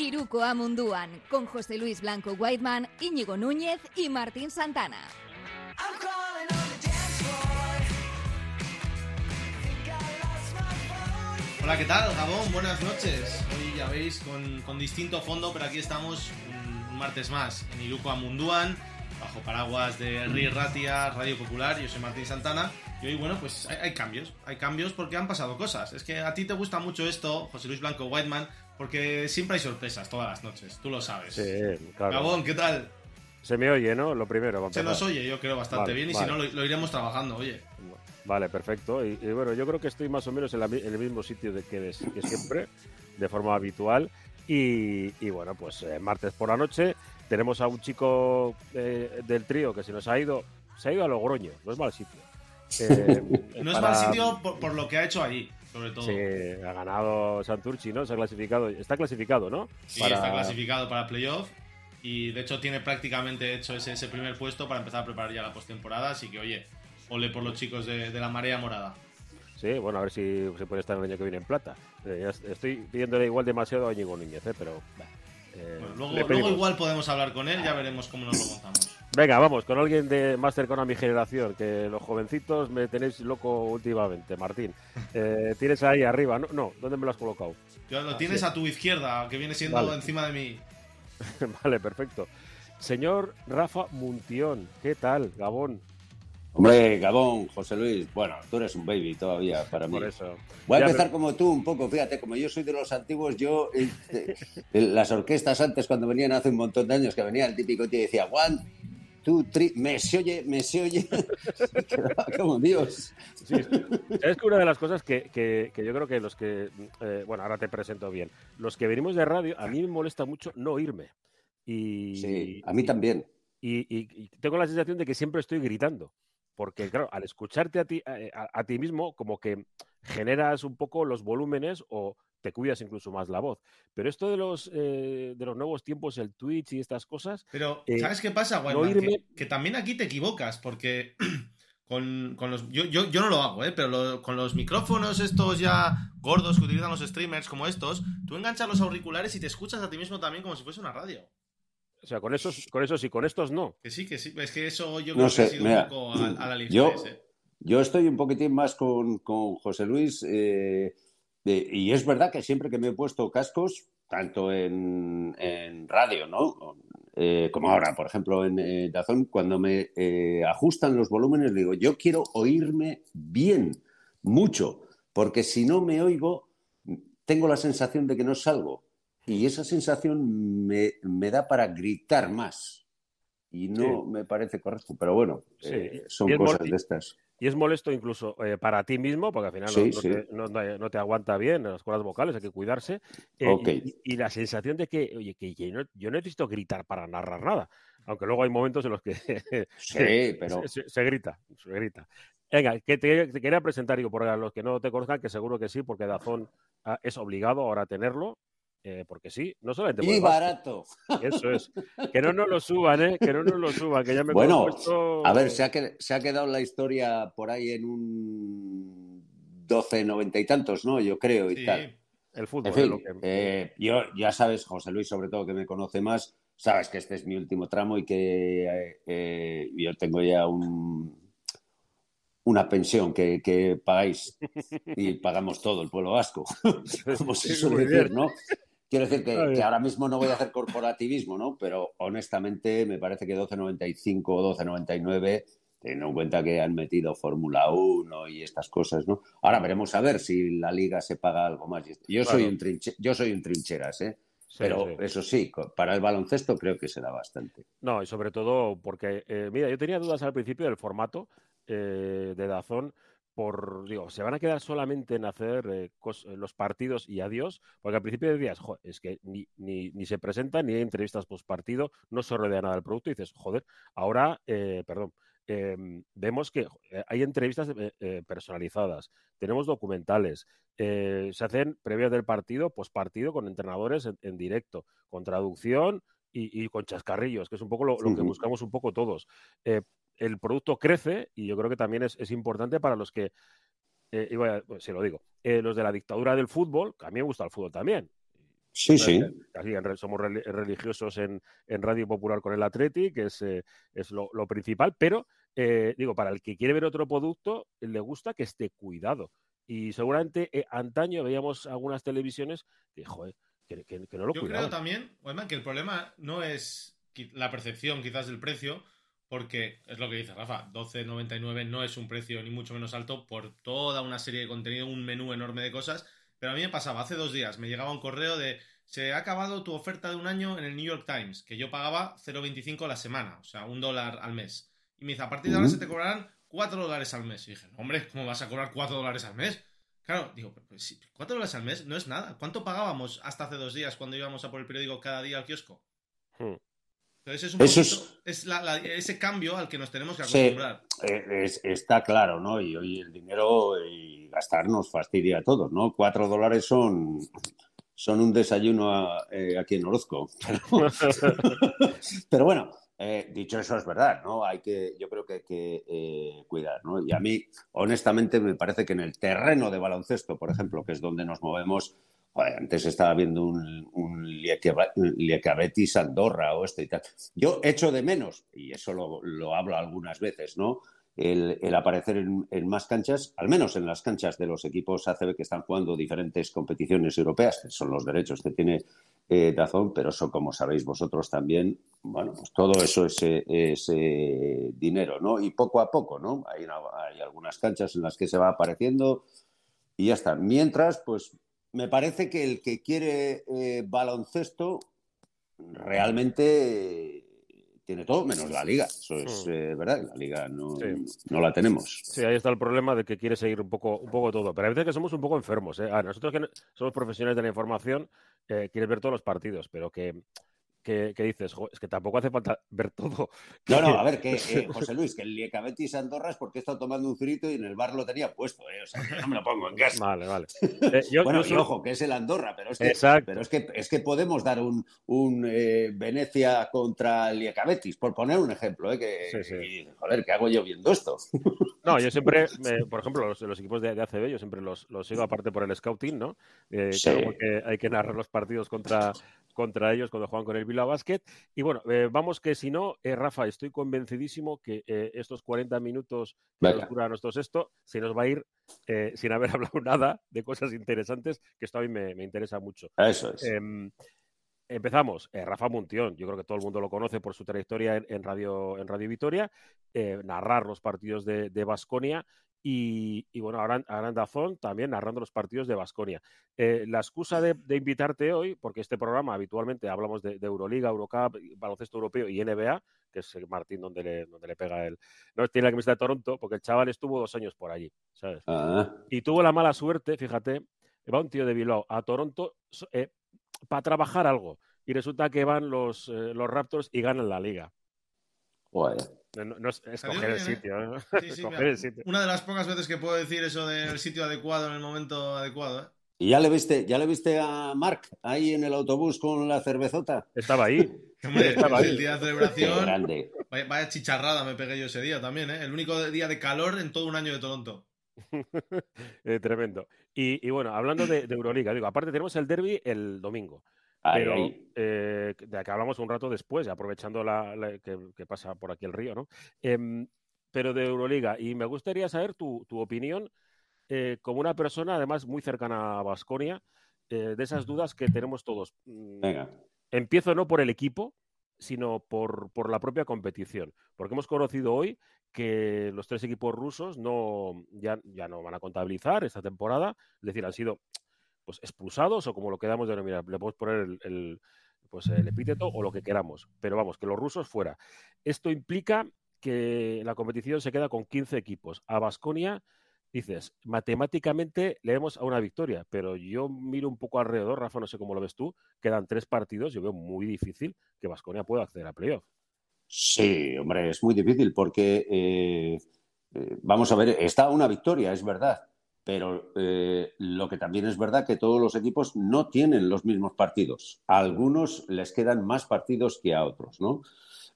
Iruko Amunduan, con José Luis Blanco Whiteman, Íñigo Núñez y Martín Santana. Hola, ¿qué tal, Gabón? Buenas noches. Hoy ya veis con, distinto fondo, pero aquí estamos un, martes más en Iruko Amunduan, bajo paraguas de Ri Ratia, Radio Popular. Yo soy Martín Santana. Y hoy, bueno, pues hay, cambios. Hay cambios porque han pasado cosas. Es que a ti te gusta mucho esto, José Luis Blanco Whiteman, porque siempre hay sorpresas todas las noches. Tú lo sabes. Sí, claro. Gabón, ¿qué tal? Se me oye, ¿no? Lo primero. Se nos oye, yo creo, bastante bien. Y si no, lo, iremos trabajando, oye. Vale, perfecto. Y, bueno, yo creo que estoy más o menos en, el mismo sitio de que, siempre, de forma habitual. Y, bueno, pues eh, martes por la noche tenemos a un chico eh, del trío que se nos ha ido, se ha ido a Logroño, no es mal sitio. Eh, no es mal sitio por, lo que ha hecho ahí, sobre todo. Sí, ha ganado Santurchi, ¿no? Se ha clasificado, está clasificado, ¿no? Sí, está clasificado para playoff y de hecho tiene prácticamente hecho ese, ese primer puesto para empezar a preparar ya la postemporada, así que oye, ole por los chicos de, la marea morada. Sí, bueno, a ver si se puede estar el año que viene en plata. Eh, estoy pidiéndole igual demasiado a Íñigo Núñez, ¿eh? pero... Eh, luego, igual podemos hablar con él, ya veremos cómo nos lo montamos. Venga, vamos, con alguien de más cercano a mi generación, que los jovencitos me tenéis loco últimamente, Martín. Eh, tienes ahí arriba, ¿no? no ¿Dónde me lo has colocado? lo tienes a tu izquierda, que viene siendo encima de mí. vale, perfecto. Señor Rafa Muntión, ¿qué tal, Gabón? Hombre, Gabón, José Luis, bueno, tú eres un baby todavía para mí. Por eso. Voy a empezar como tú un poco, fíjate, como yo soy de los antiguos, yo, eh, eh, las orquestas antes cuando venían hace un montón de años, que venía el típico tío y decía, one, two, three, me se oye, me se oye, como Dios. Sí, es que una de las cosas que, que, yo creo que los que, eh, bueno, ahora te presento bien, los que venimos de radio, a mí me molesta mucho no oírme. Y, sí, a mí también. y tengo la sensación de que siempre estoy gritando porque claro, al escucharte a ti, eh, a, ti mismo, como que generas un poco los volúmenes o te cuidas incluso más la voz. Pero esto de los, eh, de los nuevos tiempos, el Twitch y estas cosas... Pero, eh, ¿sabes qué pasa, que, también aquí te equivocas, porque con, los... Yo, yo, no lo hago, ¿eh? pero con los micrófonos estos ya gordos que utilizan los streamers como estos, tú enganchas los auriculares y te escuchas a ti mismo también como si fuese una radio. O sea, con esos, con esos y con estos no. Que sí, que sí. Es que eso yo creo que ha sido un poco a, la yo, ¿eh? yo estoy un poquitín más con, José Luis. Eh, y es verdad que siempre que me he puesto cascos, tanto en, radio, ¿no? Eh, como ahora, por ejemplo, en Dazón, cuando me ajustan los volúmenes, digo, yo quiero oírme bien, mucho, porque si no me oigo, tengo la sensación de que no salgo y esa sensación me, da para gritar más. Y no me parece correcto, pero bueno, eh, son cosas de estas. Y es molesto incluso eh, para ti mismo, porque al final no, te, aguanta bien las cuerdas vocales, hay que cuidarse. Eh, y, la sensación de que, oye, que yo no, yo necesito gritar para narrar nada. Aunque luego hay momentos en los que sí, pero... se, grita, se grita. Venga, que te, quería presentar, digo, por los que no te conozcan, que seguro que sí, porque Dazón ah, es obligado ahora a tenerlo. Eh, porque sí, no solamente Y barato. Eso es. Que no nos lo suban, ¿eh? Que no nos lo suban, que ya me Bueno, a ver, se ha, se ha quedado la historia por ahí en un 12, 90 y tantos, ¿no? Yo creo y tal. El fútbol. Eh, yo, ya sabes, José Luis, sobre todo que me conoce más, sabes que este es mi último tramo y que eh, yo tengo ya un, una pensión que, que, pagáis y pagamos todo el pueblo vasco, como se suele decir, ¿no? Quiero decir que, ahora mismo no voy a hacer corporativismo, ¿no? Pero honestamente me parece que 12.95 o 12.99, teniendo en cuenta que han metido Fórmula 1 y estas cosas, ¿no? Ahora veremos a ver si la liga se paga algo más. Yo soy un, yo soy un trincheras, ¿eh? Pero eso sí, para el baloncesto creo que se da bastante. No, y sobre todo porque, eh, mira, yo tenía dudas al principio del formato eh, de Dazón por, digo, se van a quedar solamente en hacer eh, eh, los partidos y adiós, porque al principio decías, joder, es que ni, ni, ni se presentan ni hay entrevistas post partido, no se rodea nada del producto y dices, joder, ahora, eh, perdón, em, vemos que hay entrevistas personalizadas, tenemos documentales, se hacen previas del partido, post partido con entrenadores en, directo, con traducción y, con chascarrillos, que es un poco lo, que buscamos un poco todos el producto crece y yo creo que también es, importante para los que, eh, y pues, se lo digo, eh, los de la dictadura del fútbol, que a mí me gusta el fútbol también, Sí, sí. Aquí somos religiosos en, Radio Popular con el Atleti, que es, eh, es lo, principal, pero eh, digo, para el que quiere ver otro producto, le gusta que esté cuidado. Y seguramente eh, antaño veíamos algunas televisiones que, joder, que, no lo Yo creo también, que el problema no es la percepción quizás del precio, porque es lo que dice Rafa, 12.99 no es un precio ni mucho menos alto por toda una serie de contenido, un menú enorme de cosas pero a mí me pasaba, hace dos días me llegaba un correo de se ha acabado tu oferta de un año en el New York Times, que yo pagaba 0,25 la semana, o sea, un dólar al mes. Y me dice, a partir de ahora se te cobrarán 4 dólares al mes. Y dije, no, hombre, ¿cómo vas a cobrar 4 dólares al mes? Claro, digo, pues, 4 dólares al mes no es nada. ¿Cuánto pagábamos hasta hace dos días cuando íbamos a por el periódico cada día al kiosco? Hmm. Entonces es un ese cambio al que nos tenemos que acostumbrar. Eh, está claro, ¿no? Y hoy el dinero y gastar nos fastidia a todos, ¿no? Cuatro dólares son, son un desayuno eh, aquí en Orozco. Pero, bueno, eh, dicho eso es verdad, ¿no? Hay que, yo creo que hay que cuidar, ¿no? Y a mí, honestamente, me parece que en el terreno de baloncesto, por ejemplo, que es donde nos movemos, antes estaba viendo un, un Liacabetis Andorra o este y tal. Yo echo de menos, y eso lo, hablo algunas veces, ¿no? El, aparecer en, más canchas, al menos en las canchas de los equipos ACB que están jugando diferentes competiciones europeas, que son los derechos que tiene eh, Dazón, pero eso, como sabéis vosotros también, bueno, pues todo eso es, es dinero, ¿no? Y poco a poco, ¿no? Hay algunas canchas en las que se va apareciendo y ya está. Mientras, pues me parece que el que quiere eh, baloncesto realmente tiene todo menos la liga. Eso es hmm. eh, verdad, la liga no, no, la tenemos. Sí, ahí está el problema de que quiere seguir un poco, un poco todo. Pero a veces que somos un poco enfermos. ¿eh? nosotros que somos profesionales de la información, quieres ver todos los partidos, pero que que, dices, es que tampoco hace falta ver todo. No, no, a ver, que eh, José Luis, que el Liecabetis Andorra es porque he estado tomando un frito y en el bar lo tenía puesto, ¿eh? o sea, que no me lo pongo en casa. Vale, vale. Eh, bueno, y ojo, que es el Andorra, pero es que, pero es que, es que podemos dar un, un eh, Venecia contra el Liecabetis, por poner un ejemplo, ¿eh? Que, joder, ¿qué hago yo viendo esto? No, yo siempre, por ejemplo, los, los, equipos de, de, ACB, yo siempre los, los sigo aparte por el scouting, ¿no? que hay que narrar los partidos contra, contra ellos cuando juegan con el Vila Basket. Y bueno, eh, vamos que si no, eh, Rafa, estoy convencidísimo que eh, estos 40 minutos que nos dura nuestro sexto se nos va a ir sin haber hablado nada de cosas interesantes, que esto a mí me, interesa mucho. Eso es. Em, empezamos, Rafa Muntión, yo creo que todo el mundo lo conoce por su trayectoria en, Radio, en Radio Vitoria, narrar los partidos de Basconia y, bueno, ahora, en Dazón también narrando los partidos de Basconia. Eh, la excusa de, invitarte hoy, porque este programa habitualmente hablamos de, Euroliga, Eurocup, baloncesto europeo y NBA, que es Martín donde le, donde le pega él. No tiene la camiseta de Toronto, porque el chaval estuvo dos años por allí, ¿sabes? Ah. Y tuvo la mala suerte, fíjate, va un tío de Bilbao a Toronto eh, para trabajar algo. Y resulta que van los, eh, los Raptors y ganan la liga. No, es escoger, el sitio, Una de las pocas veces que puedo decir eso del sitio adecuado en el momento adecuado. ¿eh? ¿Y ya le viste, ya le viste a Mark ahí en el autobús con la cervezota? Estaba ahí. el día de celebración. Vaya, chicharrada me pegué yo ese día también, ¿eh? El único día de calor en todo un año de Toronto. Eh, tremendo. Y, bueno, hablando de, de, Euroliga, digo, aparte tenemos el derby el domingo. Pero eh, de que hablamos un rato después, aprovechando la, que, pasa por aquí el río, ¿no? Em, pero de Euroliga. Y me gustaría saber tu, opinión eh, como una persona, además, muy cercana a Basconia, eh, de esas dudas que tenemos todos. Mm, Venga. Empiezo no por el equipo, sino por, por, la propia competición. Porque hemos conocido hoy que los tres equipos rusos no, ya, ya no van a contabilizar esta temporada. Es decir, han sido pues, expulsados o como lo quedamos de denominar, le podemos poner el, pues, el epíteto o lo que queramos, pero vamos, que los rusos fuera. Esto implica que la competición se queda con 15 equipos. A Basconia, dices, matemáticamente le vemos a una victoria, pero yo miro un poco alrededor, Rafa, no sé cómo lo ves tú, quedan tres partidos, yo veo muy difícil que Basconia pueda acceder a playoff. Sí, hombre, es muy difícil porque, eh, eh, vamos a ver, está una victoria, es verdad, pero eh, lo que también es verdad que todos los equipos no tienen los mismos partidos. A algunos les quedan más partidos que a otros, ¿no?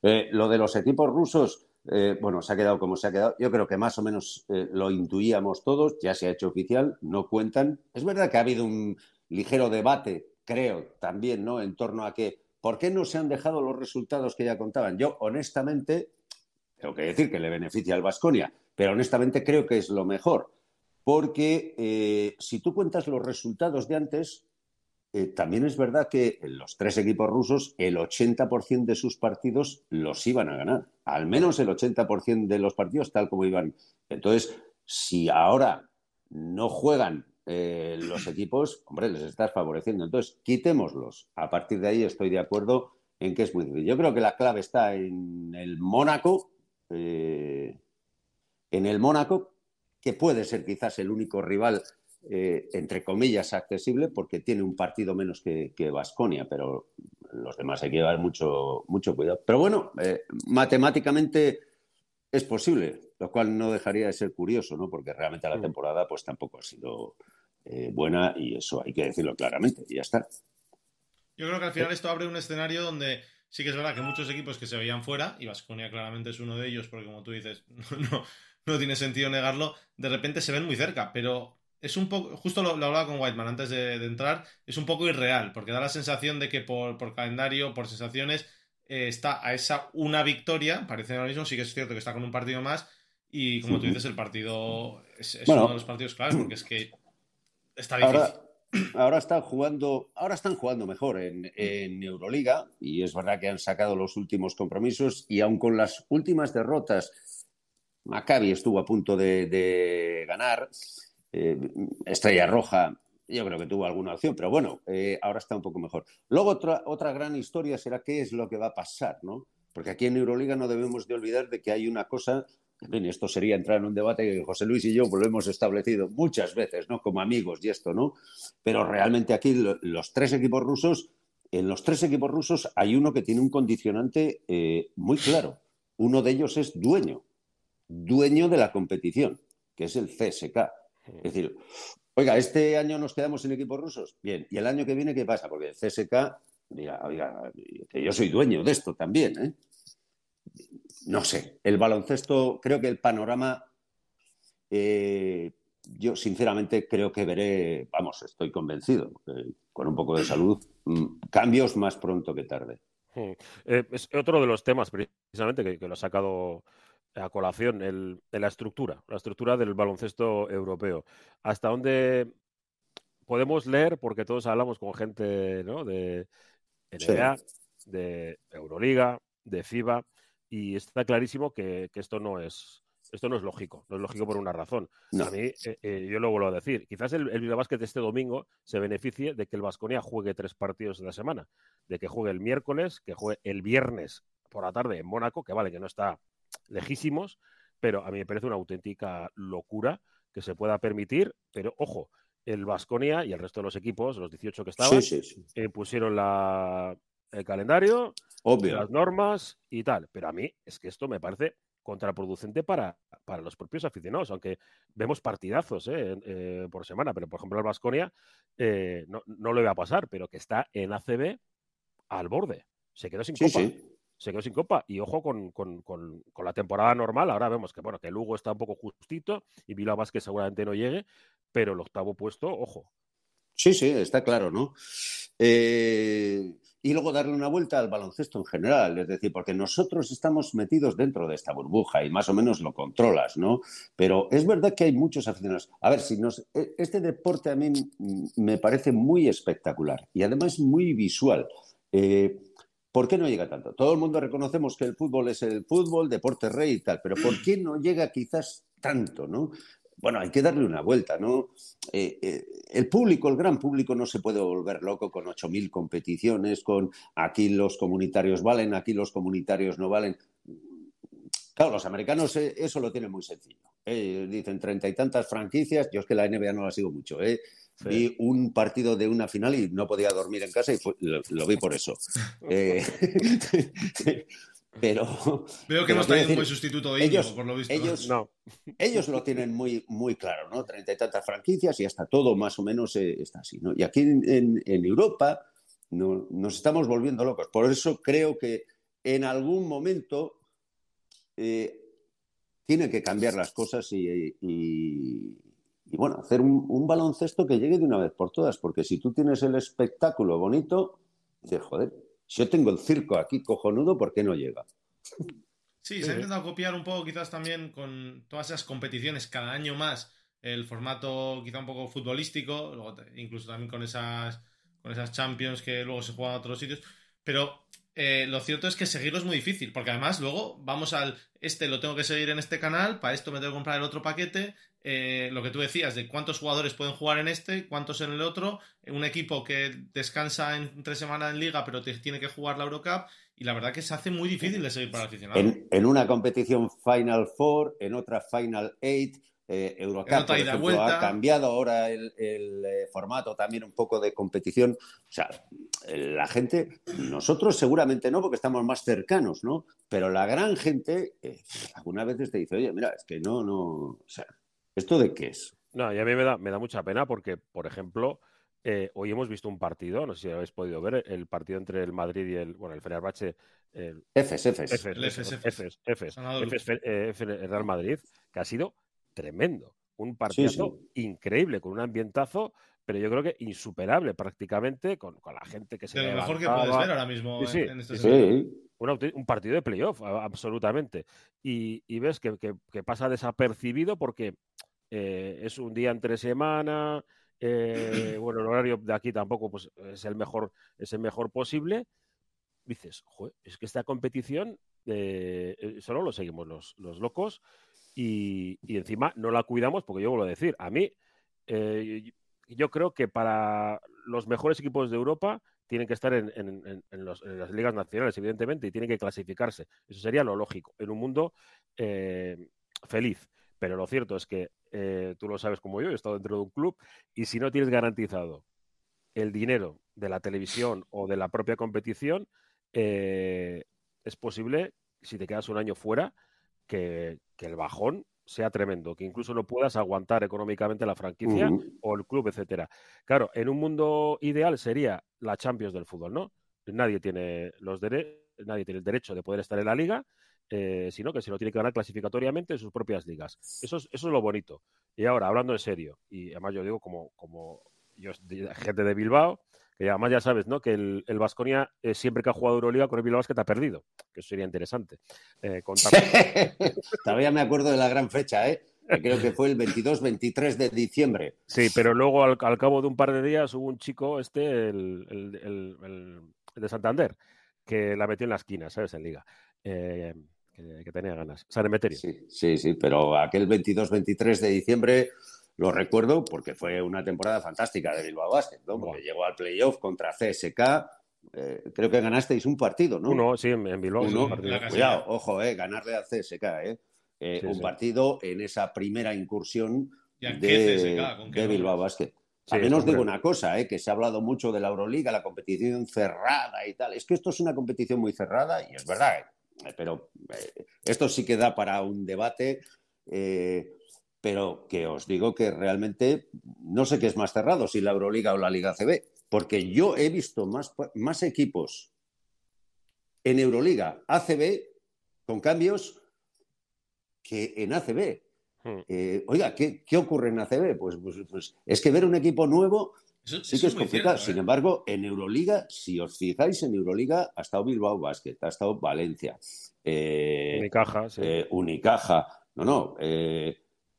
Eh, lo de los equipos rusos, eh, bueno, se ha quedado como se ha quedado. Yo creo que más o menos lo intuíamos todos, ya se ha hecho oficial, no cuentan. Es verdad que ha habido un ligero debate creo también, ¿no? En torno a que, ¿por qué no se han dejado los resultados que ya contaban? Yo, honestamente, tengo que decir que le beneficia al Vasconia, pero honestamente creo que es lo mejor. Porque eh, si tú cuentas los resultados de antes, eh, también es verdad que los tres equipos rusos, el 80% de sus partidos los iban a ganar. Al menos el 80% de los partidos tal como iban. Entonces, si ahora no juegan eh, los equipos, hombre, les estás favoreciendo. Entonces, quitémoslos. A partir de ahí estoy de acuerdo en que es muy difícil. Yo creo que la clave está en el Mónaco, en el Mónaco, que puede ser quizás el único rival eh, entre comillas, accesible porque tiene un partido menos que Vasconia, pero los demás hay que llevar mucho, mucho cuidado. Pero bueno, eh, matemáticamente es posible, lo cual no dejaría de ser curioso, ¿no? Porque realmente la mm. temporada pues tampoco ha sido eh, buena y eso hay que decirlo claramente y ya está. Yo creo que al final esto abre un escenario donde sí que es verdad que muchos equipos que se veían fuera, y Vasconia claramente es uno de ellos, porque como tú dices, no, no tiene sentido negarlo, de repente se ven muy cerca, pero es un poco, justo lo, hablaba con Whiteman antes de, entrar, es un poco irreal, porque da la sensación de que por, calendario, por sensaciones, eh, está a esa una victoria, parece ahora mismo, sí que es cierto que está con un partido más, y como tú dices, el partido es, uno de los partidos claves, porque es que está difícil. Ahora, están jugando, ahora están jugando mejor en, Euroliga, y es verdad que han sacado los últimos compromisos, y aun con las últimas derrotas, Maccabi estuvo a punto de ganar. Eh, Estrella Roja, yo creo que tuvo alguna opción, pero bueno, eh, ahora está un poco mejor. Luego otra, otra gran historia será qué es lo que va a pasar, ¿no? Porque aquí en Euroliga no debemos de olvidar de que hay una cosa, en esto sería entrar en un debate que José Luis y yo pues lo hemos establecido muchas veces, ¿no? Como amigos y esto, ¿no? Pero realmente aquí los tres equipos rusos, en los tres equipos rusos hay uno que tiene un condicionante eh, muy claro. Uno de ellos es dueño, dueño de la competición, que es el CSK. Es decir, oiga, este año nos quedamos en equipos rusos. Bien, ¿y el año que viene qué pasa? Porque el CSK, diga, oiga, que yo soy dueño de esto también, ¿eh? No sé, el baloncesto, creo que el panorama, eh, yo sinceramente creo que veré, vamos, estoy convencido, con un poco de salud, mm, cambios más pronto que tarde. Eh, es otro de los temas precisamente que, que lo ha sacado a colación el, la estructura, la estructura del baloncesto europeo. ¿Hasta dónde podemos leer? Porque todos hablamos con gente ¿no? de NBA, de Euroliga, de FIBA, y está clarísimo que, esto no es esto no es lógico, no es lógico por una razón. A mí, eh, eh, yo lo vuelvo a decir, quizás el, el de este domingo se beneficie de que el Vasconia juegue tres partidos en la semana, de que juegue el miércoles, que juegue el viernes por la tarde en Mónaco, que vale, que no está lejísimos, pero a mí me parece una auténtica locura que se pueda permitir, pero ojo, el Vasconia y el resto de los equipos, los 18 que estaban, eh, pusieron la, el calendario, las normas y tal. Pero a mí es que esto me parece contraproducente para, para los propios aficionados, aunque vemos partidazos eh, eh, por semana, pero por ejemplo el Vasconia no, no le va a pasar, pero que está en ACB al borde. Se quedó sin copa se quedó sin copa. Y ojo con, la temporada normal. Ahora vemos que bueno, que Lugo está un poco justito y Bilbao Vázquez seguramente no llegue, pero el octavo puesto, ojo. Sí, sí, está claro, ¿no? Eh, y luego darle una vuelta al baloncesto en general, es decir, porque nosotros estamos metidos dentro de esta burbuja y más o menos lo controlas, ¿no? Pero es verdad que hay muchos aficionados. A ver, si nos, e, este deporte a mí me parece muy espectacular y además muy visual. Eh, ¿Por qué no llega tanto? Todo el mundo reconocemos que el fútbol es el fútbol, deporte rey y tal, pero ¿por qué no llega quizás tanto, no? Bueno, hay que darle una vuelta, ¿no? Eh, eh, el público, el gran público, no se puede volver loco con 8.000 competiciones, con aquí los comunitarios valen, aquí los comunitarios no valen. Claro, los americanos eh, eso lo tienen muy sencillo. dicen treinta y tantas franquicias, yo es que la NBA no la sigo mucho, ¿eh? Vi un partido de una final y no podía dormir en casa y lo, vi por eso. Eh, pero. Veo que no está un buen sustituto de ellos, por lo visto. Ellos, no. ellos lo tienen muy, muy claro, ¿no? Treinta y tantas franquicias y hasta todo más o menos eh, está así, ¿no? Y aquí en, Europa nos estamos volviendo locos. Por eso creo que en algún momento eh, tiene que cambiar las cosas y, y bueno, hacer un, baloncesto que llegue de una vez por todas, porque si tú tienes el espectáculo bonito, dices, joder, si yo tengo el circo aquí cojonudo, ¿por qué no llega? Sí, se ha intentado copiar un poco quizás también con todas esas competiciones cada año más, el formato quizá un poco futbolístico, incluso también con esas, con esas Champions que luego se juegan a otros sitios, pero eh, lo cierto es que seguirlo es muy difícil, porque además luego vamos al, este lo tengo que seguir en este canal, para esto me tengo que comprar el otro paquete, eh, lo que tú decías, de cuántos jugadores pueden jugar en este, cuántos en el otro, un equipo que descansa en tres semanas en liga, pero tiene que jugar la Eurocup, y la verdad que se hace muy difícil de seguir para el aficionado. En, una competición Final Four, en otra Final Eight, eh, Eurocup, por ejemplo, ha cambiado ahora el, eh, formato también un poco de competición. O sea, la gente, nosotros seguramente no, porque estamos más cercanos, ¿no? Pero la gran gente, eh, algunas veces te dice, oye, mira, es que no, no, o sea, ¿esto de qué es? No, y a mí me da, me da mucha pena porque, por ejemplo, hoy hemos visto un partido, no sé si habéis podido ver, el partido entre el Madrid y el, bueno, el Fenerbahce. El, Efes, Efes. Efes, Efes, Efes, Real Madrid, que ha sido tremendo. Un partido increíble, con un ambientazo, pero yo creo que insuperable prácticamente, con, la gente que se. De lo mejor que puedes ver ahora mismo en, este un, un, partido de playoff, absolutamente. Y, ves que, pasa desapercibido porque eh, es un día entre semana. Eh, bueno, el horario de aquí tampoco pues, es el mejor, es el mejor posible. Dices, es que esta competición eh, solo lo seguimos los, los locos y, encima no la cuidamos porque yo vuelvo a decir, a mí, eh, yo creo que para los mejores equipos de Europa tienen que estar en, las ligas nacionales, evidentemente, y tienen que clasificarse. Eso sería lo lógico, en un mundo eh, feliz. Pero lo cierto es que eh, tú lo sabes como yo, he estado dentro de un club, y si no tienes garantizado el dinero de la televisión o de la propia competición, es posible, si te quedas un año fuera, que, el bajón sea tremendo, que incluso no puedas aguantar económicamente la franquicia o el club, etcétera. Claro, en un mundo ideal sería la Champions del fútbol, ¿no? Nadie tiene los nadie tiene el derecho de poder estar en la liga, eh, sino que se lo tiene que ganar clasificatoriamente en sus propias ligas. Eso es, eso es lo bonito. Y ahora, hablando en serio, y además yo digo como, como yo, gente de Bilbao, que además ya sabes, ¿no? Que el, el Vasconia eh, siempre que ha jugado Euroliga con el Bilbao Basket ha perdido, que eso sería interesante. Eh, Todavía me acuerdo de la gran fecha, ¿eh? Creo que fue el 22-23 de diciembre. Sí, pero luego al, cabo de un par de días hubo un chico, este, el, el, de Santander, que la metió en la esquina, ¿sabes? En Liga. Eh, que, tenía ganas. San Emeterio. Sí, sí, sí, pero aquel 22-23 de diciembre lo recuerdo porque fue una temporada fantástica de Bilbao Basket, ¿no? Porque llegó al playoff contra CSK. Eh, creo que ganasteis un partido, ¿no? Uno, sí, en Bilbao. Cuidado, ojo, eh, ganarle a CSK, eh. eh un partido en esa primera incursión de, Bilbao Basket. También os digo una cosa, eh, que se ha hablado mucho de la Euroliga, la competición cerrada y tal. Es que esto es una competición muy cerrada y es verdad, eh, pero esto sí que da para un debate pero que os digo que realmente no sé qué es más cerrado, si la Euroliga o la Liga CB, porque yo he visto más, más equipos en Euroliga ACB con cambios que en ACB. Hmm. Eh, oiga, ¿qué, ocurre en ACB? Pues, pues, pues, es que ver un equipo nuevo sí que es complicado. Sin ¿eh? embargo, en Euroliga, si os fijáis, en Euroliga ha estado Bilbao Basket, ha estado Valencia. Eh, Unicaja, sí. Unicaja. No, no.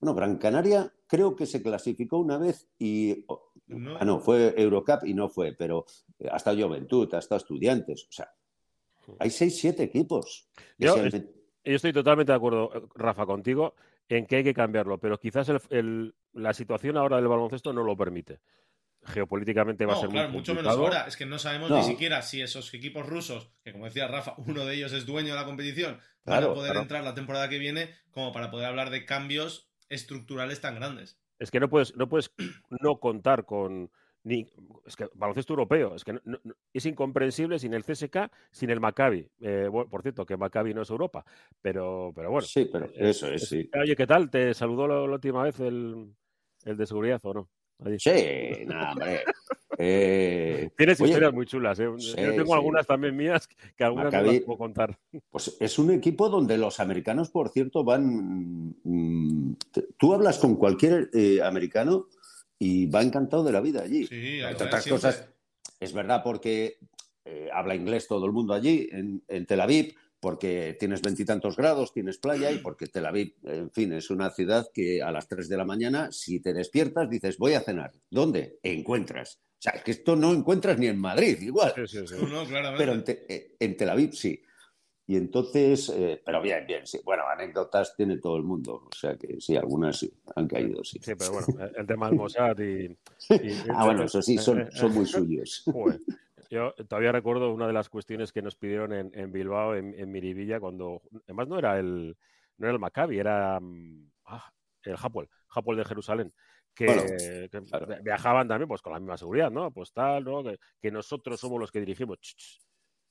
No, Gran Canaria creo que se clasificó una vez y. No. Ah, no, fue Eurocup y no fue, pero eh, hasta Juventud, hasta Estudiantes. O sea, hay seis, siete equipos. Yo, estoy totalmente de acuerdo, Rafa, contigo en que hay que cambiarlo, pero quizás la situación ahora del baloncesto no lo permite geopolíticamente va a ser claro, mucho menos ahora. Es que no sabemos ni siquiera si esos equipos rusos, que como decía Rafa, uno de ellos es dueño de la competición, van a poder entrar la temporada que viene como para poder hablar de cambios estructurales tan grandes. Es que no puedes, no puedes no contar con ni es que baloncesto europeo, es que es incomprensible sin el CSK, sin el Maccabi. Eh, por cierto, que Maccabi no es Europa, pero, pero bueno. Sí, pero eso es, sí. Oye, ¿qué tal? ¿Te saludó la, última vez el, el, de seguridad o no? Sí, nada, hombre. Eh, Tienes historias muy chulas, ¿eh? Yo tengo algunas también mías que algunas no las puedo contar. Pues es un equipo donde los americanos, por cierto, van. Mm, tú hablas con cualquier eh, americano y va encantado de la vida allí. Sí, Entre otras cosas, es verdad porque eh, habla inglés todo el mundo allí, en, en Tel Aviv, porque tienes veintitantos grados, tienes playa y porque Tel Aviv, en fin, es una ciudad que a las 3 de la mañana, si te despiertas, dices, voy a cenar. ¿Dónde? Encuentras. O sea, es que esto no encuentras ni en Madrid, igual. Sí, sí, sí. No, Pero en, te, eh, en, Tel Aviv sí. Y entonces, eh, pero bien, bien, sí. Bueno, anécdotas tiene todo el mundo. O sea que sí, algunas sí, han caído, sí. Sí, pero bueno, el tema del Mossad y, y, ah, bueno, eso sí, son, son muy suyos. Bueno. Yo todavía recuerdo una de las cuestiones que nos pidieron en, en Bilbao, en, en, Miribilla, cuando además no era el no era el Maccabi, era ah, el Hapoel, Hapoel de Jerusalén, que, bueno, que claro. viajaban también pues con la misma seguridad, ¿no? Pues tal, ¿no? Que, que nosotros somos los que dirigimos. Ch, ch,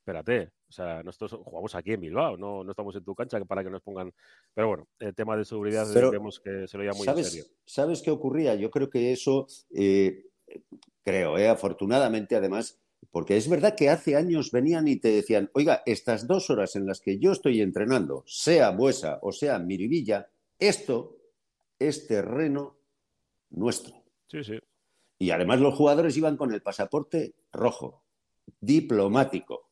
espérate, o sea, nosotros jugamos aquí en Bilbao, no, no estamos en tu cancha para que nos pongan. Pero bueno, el tema de seguridad Pero, vemos que se lo lleva muy ¿sabes, en serio. ¿Sabes qué ocurría? Yo creo que eso, eh, creo, eh, afortunadamente, además, porque es verdad que hace años venían y te decían, oiga, estas dos horas en las que yo estoy entrenando, sea Buesa o sea Miribilla, esto es terreno nuestro. Sí, sí. Y además los jugadores iban con el pasaporte rojo, diplomático.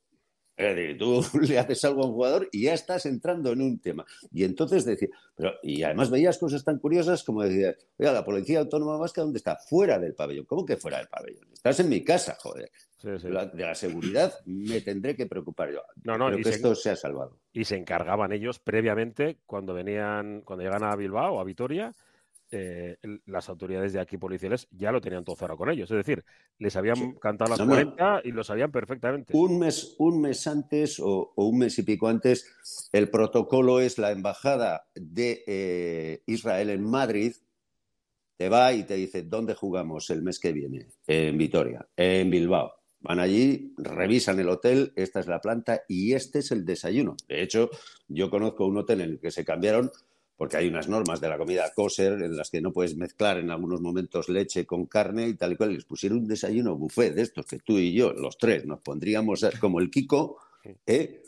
Es decir, tú le haces algo a un jugador y ya estás entrando en un tema. Y entonces decía, pero, y además veías cosas tan curiosas como decir, oiga, la Policía Autónoma Vasca, ¿dónde está? Fuera del pabellón. ¿Cómo que fuera del pabellón? Estás en mi casa, joder. Sí, sí. De, la, de, la, seguridad me tendré que preocupar yo. No, no, Creo y que se, esto se ha salvado. Y se encargaban ellos previamente cuando venían, cuando llegan a Bilbao, a Vitoria, eh, las autoridades de aquí policiales ya lo tenían todo cerrado con ellos. Es decir, les habían sí. cantado las no, 40 no. y lo sabían perfectamente. Un mes, un mes antes o, o, un mes y pico antes, el protocolo es la embajada de eh, Israel en Madrid. Te va y te dice, ¿dónde jugamos el mes que viene? En Vitoria, en Bilbao. Van allí, revisan el hotel, esta es la planta y este es el desayuno. De hecho, yo conozco un hotel en el que se cambiaron porque hay unas normas de la comida kosher en las que no puedes mezclar en algunos momentos leche con carne y tal y cual. Les pusieron un desayuno buffet de estos que tú y yo, los tres, nos pondríamos como el Kiko, ¿eh?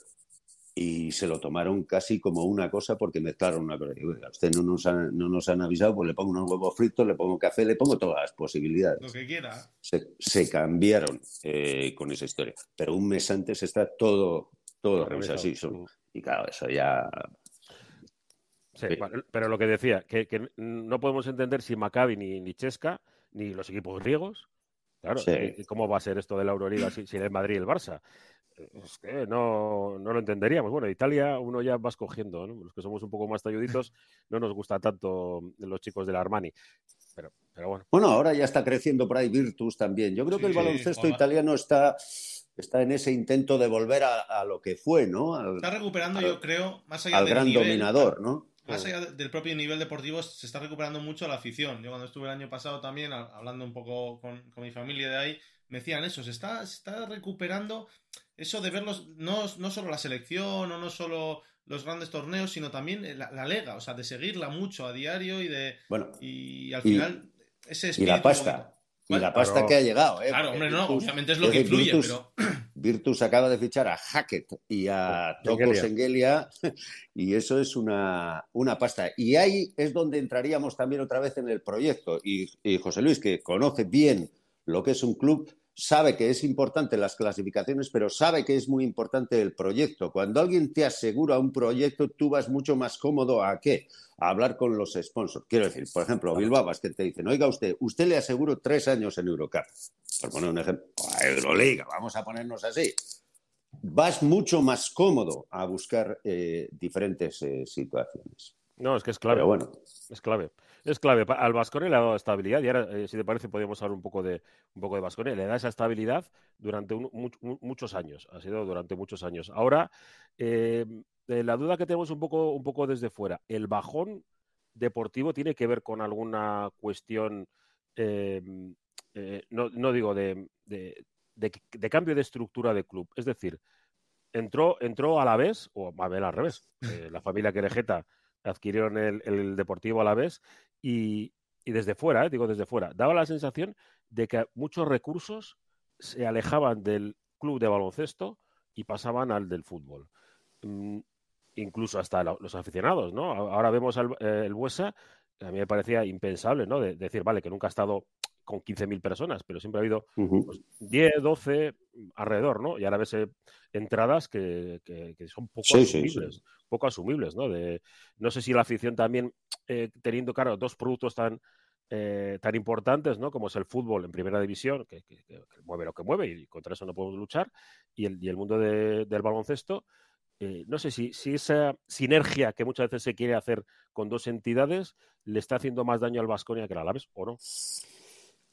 Y se lo tomaron casi como una cosa porque mezclaron una cosa. A usted no nos, han, no nos han avisado, pues le pongo unos huevos fritos, le pongo café, le pongo todas las posibilidades. Lo que quiera. Se, se cambiaron eh, con esa historia. Pero un mes antes está todo, todo así. Son, y claro, eso ya Sí, sí. pero lo que decía, que, que, no podemos entender si Maccabi ni, ni Chesca, ni los equipos griegos, claro, sí. ¿cómo va a ser esto de la Euroliga sin si el Madrid y el Barça? Es que no, no, lo entenderíamos. Bueno, Italia uno ya va escogiendo, ¿no? Los que somos un poco más talluditos no nos gusta tanto los chicos del Armani. Pero, pero bueno. Bueno, ahora ya está creciendo por ahí Virtus también. Yo creo sí, que el baloncesto italiano está está en ese intento de volver a, a lo que fue, ¿no? Al, está recuperando, al, yo creo, más allá al del gran nivel, dominador, ¿no? Más allá del propio nivel deportivo, se está recuperando mucho la afición. Yo cuando estuve el año pasado también, hablando un poco con, con mi familia de ahí, me decían eso, se está, se está recuperando eso de verlos, no, no solo la selección o no solo los grandes torneos, sino también la, la, lega, o sea, de seguirla mucho a diario y de... Bueno, y al final... Y, ese espíritu, y la pasta. Y la pasta claro. que ha llegado, ¿eh? Claro, hombre, no, Virtus, obviamente es lo que influye, Virtus, pero. Virtus acaba de fichar a Hackett y a Toko Sengelia, y eso es una, una pasta. Y ahí es donde entraríamos también otra vez en el proyecto. Y, y José Luis, que conoce bien lo que es un club, sabe que es importante las clasificaciones, pero sabe que es muy importante el proyecto. Cuando alguien te asegura un proyecto, tú vas mucho más cómodo a qué? A hablar con los sponsors. Quiero decir, por ejemplo, Bilbao que te dicen, oiga usted, usted le aseguro tres años en Eurocup. Por poner un ejemplo, a Euroliga, vamos a ponernos así. Vas mucho más cómodo a buscar eh, diferentes eh, situaciones. No, es que es clave. Pero bueno. Es clave. Es clave. Al Vascone le ha dado estabilidad y ahora, eh, si te parece, podríamos hablar un poco de un poco de Vascone. Le da esa estabilidad durante un, much, muchos años. Ha sido durante muchos años. Ahora, eh, la duda que tenemos un poco, un poco desde fuera. ¿El bajón deportivo tiene que ver con alguna cuestión, eh, no, no, digo, de, de, de, de, cambio de estructura de club? Es decir, entró, entró a la vez, o a ver al revés, la familia Querejeta adquirieron el, el Deportivo a la vez y, desde fuera, digo desde fuera, daba la sensación de que muchos recursos se alejaban del club de baloncesto y pasaban al del fútbol. Mm, incluso hasta los aficionados, ¿no? Ahora vemos al, el Buesa, a mí me parecía impensable, ¿no? De, decir, vale, que nunca ha estado con 15.000 personas, pero siempre ha habido 10, 12 alrededor, ¿no? Y ahora ves eh, entradas que, son poco asumibles, poco asumibles, ¿no? De, no sé si la afición también, eh, teniendo, claro, dos productos tan, eh, tan importantes, ¿no? Como es el fútbol en primera división, que, mueve lo que mueve y contra eso no podemos luchar, y el, y el mundo del baloncesto, no sé si, si, esa sinergia que muchas veces se quiere hacer con dos entidades le está haciendo más daño al Vasconia que al Alaves, ¿o no?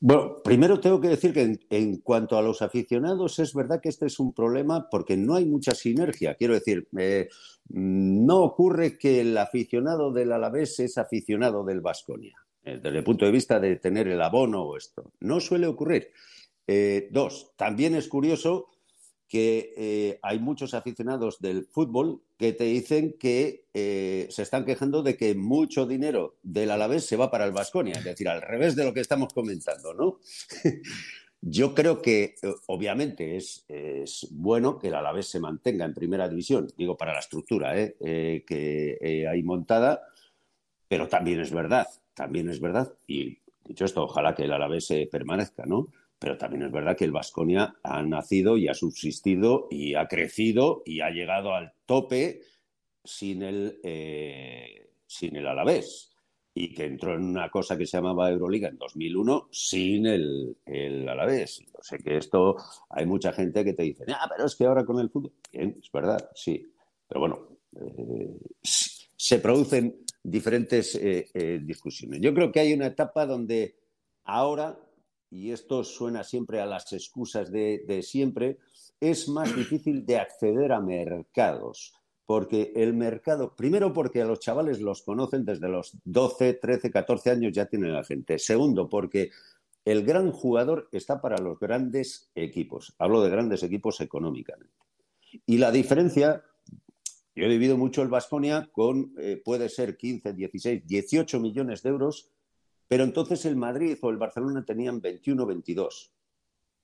Bueno, primero tengo que decir que en, cuanto a los aficionados, es verdad que este es un problema porque no hay mucha sinergia. Quiero decir, eh, no ocurre que el aficionado del Alavés es aficionado del Vasconia, eh, desde el punto de vista de tener el abono o esto. No suele ocurrir. Eh, dos, también es curioso que hay muchos aficionados del fútbol que te dicen que eh, se están quejando de que mucho dinero del Alavés se va para el Vasconia, es decir, al revés de lo que estamos comentando, ¿no? Yo creo que eh, obviamente es, bueno que el Alavés se mantenga en primera división, digo para la estructura que hay montada, pero también es verdad, también es verdad, y dicho esto, ojalá que el Alavés permanezca, ¿no? Pero también es verdad que el Vasconia ha nacido y ha subsistido y ha crecido y ha llegado al tope sin el, eh, sin el Alavés y que entró en una cosa que se llamaba Euroliga en 2001 sin el, el Alavés. Yo sé que esto hay mucha gente que te dice, ah, pero es que ahora con el fútbol, bien, es verdad, sí, pero bueno, eh, se producen diferentes eh, discusiones. Yo creo que hay una etapa donde ahora y esto suena siempre a las excusas de, siempre, es más difícil de acceder a mercados. Porque el mercado, primero porque a los chavales los conocen desde los 12, 13, 14 años, ya tienen la gente. Segundo, porque el gran jugador está para los grandes equipos. Hablo de grandes equipos económicamente. Y la diferencia, yo he vivido mucho el Vasconia con, eh, puede ser 15, 16, 18 millones de euros pero entonces el Madrid o el Barcelona tenían 21, 22.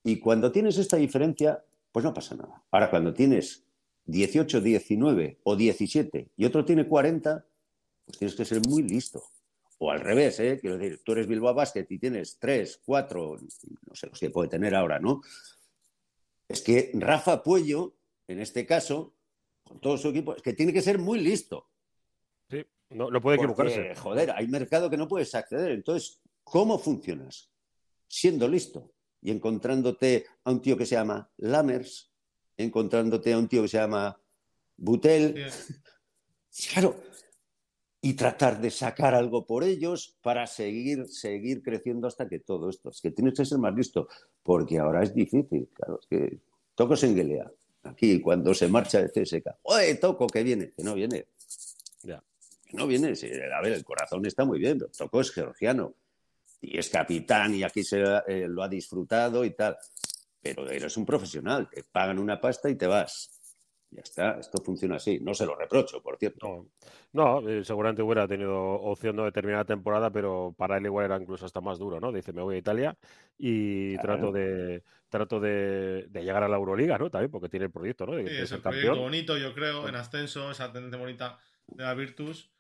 Y cuando tienes esta diferencia, pues no pasa nada. Ahora, cuando tienes 18, 19 o 17 y otro tiene 40, pues tienes que ser muy listo. O al revés, ¿eh? Quiero decir, tú eres Bilbao Basket y tienes 3, 4, no sé los que puede tener ahora, ¿no? Es que Rafa Puello, en este caso, con todo su equipo, es que tiene que ser muy listo. No, no puede equivocarse. joder, hay mercado que no puedes acceder. Entonces, ¿cómo funcionas? Siendo listo y encontrándote a un tío que se llama Lammers, encontrándote a un tío que se llama Butel. Claro. Y tratar de sacar algo por ellos para seguir, seguir creciendo hasta que todo esto. Es que tienes que ser más listo, porque ahora es difícil. Claro, es que Toco Senguelea, aquí cuando se marcha de CSK. ¡Oye, Toco, que viene! Que no viene. Ya no viene, a ver, el corazón está muy bien, pero Toco es georgiano y es capitán y aquí se eh, lo ha disfrutado y tal. Pero eres un profesional, te pagan una pasta y te vas. Ya está, esto funciona así. No se lo reprocho, por cierto. No, eh, seguramente hubiera tenido opción de determinada temporada, pero para él igual era incluso hasta más duro, ¿no? Dice, me voy a Italia y trato de trato de, llegar a la Euroliga, ¿no? También porque tiene el proyecto, ¿no? De, es el proyecto bonito, yo creo, en ascenso, esa tendencia bonita de la Virtus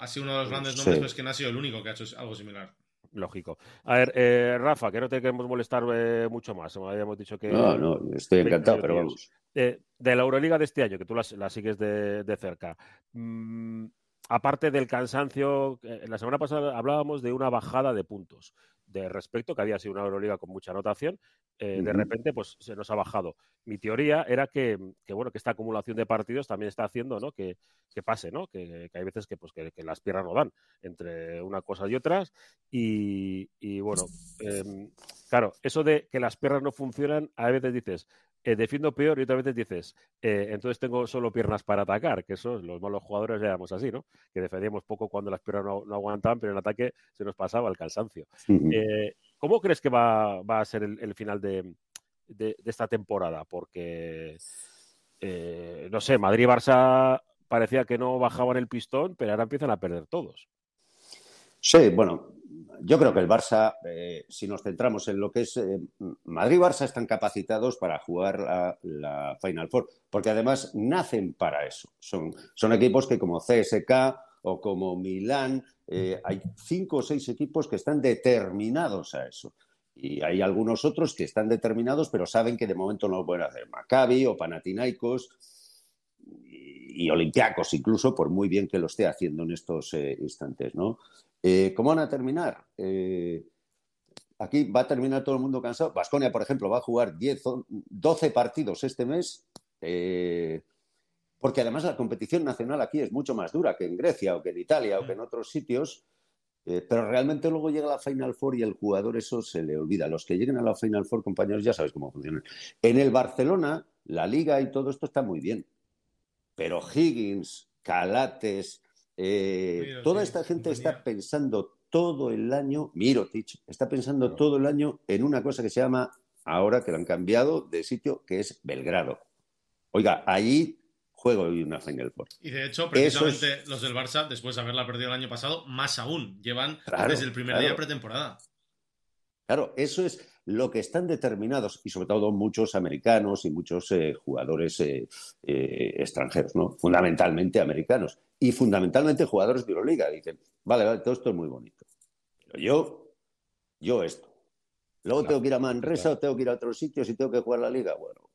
ha sido uno de los grandes nombres, pero es que no ha sido el único que ha hecho algo similar. Lógico. A ver, eh, Rafa, que no te queremos molestar eh, mucho más. Habíamos dicho que. No, no, estoy encantado, pero vamos. Eh, de la Euroliga de este año, que tú la, sigues de, cerca. Mm, aparte del cansancio, la semana pasada hablábamos de una bajada de puntos de respecto, que había sido una Euroliga con mucha anotación, eh, de repente pues se nos ha bajado. Mi teoría era que, bueno, que esta acumulación de partidos también está haciendo ¿no? que, pase, ¿no? Que, hay veces que, pues, que, las piernas no dan entre una cosa y otras. Y, bueno, em, claro, eso de que las piernas no funcionan, a veces dices, eh, defiendo peor y otras veces dices, eh, entonces tengo solo piernas para atacar, que eso los malos jugadores éramos así, ¿no? Que defendíamos poco cuando las piernas no, aguantaban, pero en ataque se nos pasaba el cansancio. Eh, ¿Cómo crees que va, a ser el, final de, esta temporada? Porque, no sé, Madrid y Barça parecía que no bajaban el pistón, pero ahora empiezan a perder todos. Sí, bueno, yo creo que el Barça, eh, si nos centramos en lo que es eh, Madrid y Barça, están capacitados para jugar la, Final Four, porque además nacen para eso. Son equipos que como CSK o como Milán, eh, hay cinco o seis equipos que están determinados a eso. Y hay algunos otros que están determinados, pero saben que de momento no lo pueden hacer. Maccabi o Panathinaikos y, y Olympiacos, incluso, por muy bien que lo esté haciendo en estos instantes, ¿no? Eh, ¿Cómo van a terminar? Eh, aquí va a terminar todo el mundo cansado. Vasconia, por ejemplo, va a jugar 10, 12 partidos este mes, eh, porque además la competición nacional aquí es mucho más dura que en Grecia o que en Italia o que en otros sitios. pero realmente luego llega la Final Four y el jugador eso se le olvida. Los que lleguen a la Final Four, compañeros, ya sabes cómo funciona. En el Barcelona, la liga y todo esto está muy bien. Pero Higgins, Calates, eh, toda esta gente está pensando todo el año, Mirotic, está pensando todo el año en una cosa que se llama, ahora que lo han cambiado de sitio, que es Belgrado. Oiga, ahí juego hoy una Final Four. Y de hecho, precisamente los del Barça, después de haberla perdido el año pasado, más aún, llevan desde el primer día de pretemporada. Claro, eso es lo que están determinados, y sobre todo muchos americanos y muchos eh, jugadores eh, extranjeros, ¿no? Fundamentalmente americanos y fundamentalmente jugadores de Euroliga. Dicen, vale, vale, todo esto es muy bonito. Pero yo, yo esto. Luego tengo que ir a Manresa o tengo que ir a otros sitios y tengo que jugar la liga. Bueno.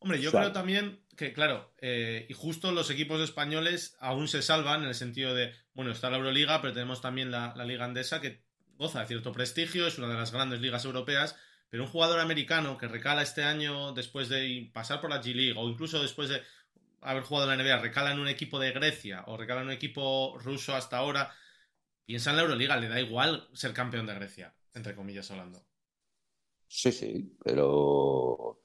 Hombre, yo creo también que, claro, eh, y justo los equipos españoles aún se salvan en el sentido de, bueno, está la Euroliga, pero tenemos también la, la Liga Andesa que goza de cierto prestigio, es una de las grandes ligas europeas, pero un jugador americano que recala este año después de pasar por la G League o incluso después de haber jugado en la NBA, recala en un equipo de Grecia o recala en un equipo ruso hasta ahora, piensa en la Euroliga, le da igual ser campeón de Grecia, entre comillas hablando. Sí, sí, pero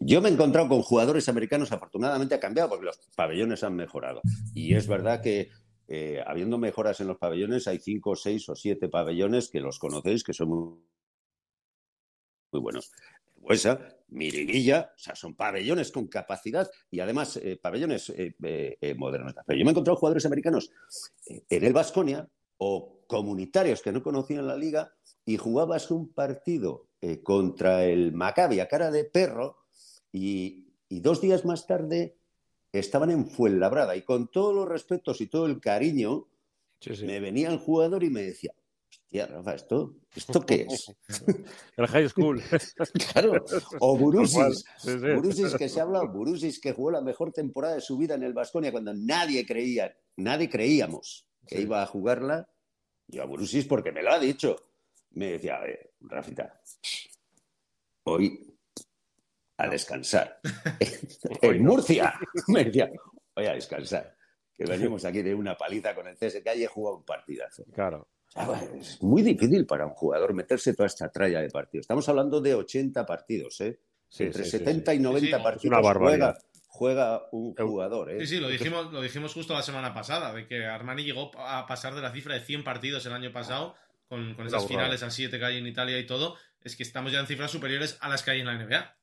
yo me he encontrado con jugadores americanos, afortunadamente ha cambiado porque los pabellones han mejorado. Y es verdad que eh, habiendo mejoras en los pabellones, hay cinco, seis o siete pabellones que los conocéis, que son muy, buenos. Huesa, Miriguilla, o sea, son pabellones con capacidad y además eh, pabellones eh, eh, modernos. Pero yo me he encontrado jugadores americanos en el Vasconia o comunitarios que no conocían la liga y jugabas un partido contra el Maccabi a cara de perro y, dos días más tarde estaban en Fuenlabrada y con todos los respetos y todo el cariño me venía el jugador y me decía, hostia, Rafa, ¿esto, ¿esto qué es? El high school. claro. O Burusis. Burusis que se habla, Burusis que jugó la mejor temporada de su vida en el Vasconia cuando nadie creía, nadie creíamos que iba a jugarla. Yo a Burusis porque me lo ha dicho. Me decía, a ver, Rafita, hoy a descansar. en Murcia. Me decía, voy a descansar. Que venimos aquí de una paliza con el CSK y he jugado un partidazo. Claro. Es muy difícil para un jugador meterse toda esta tralla de partidos. Estamos hablando de 80 partidos, ¿eh? Entre 70 y 90 partidos juega, juega, un jugador. ¿eh? Sí, sí, lo dijimos, lo dijimos justo la semana pasada, de que Armani llegó a pasar de la cifra de 100 partidos el año pasado, con, con esas finales a 7 que hay en Italia y todo, es que estamos ya en cifras superiores a las que hay en la NBA.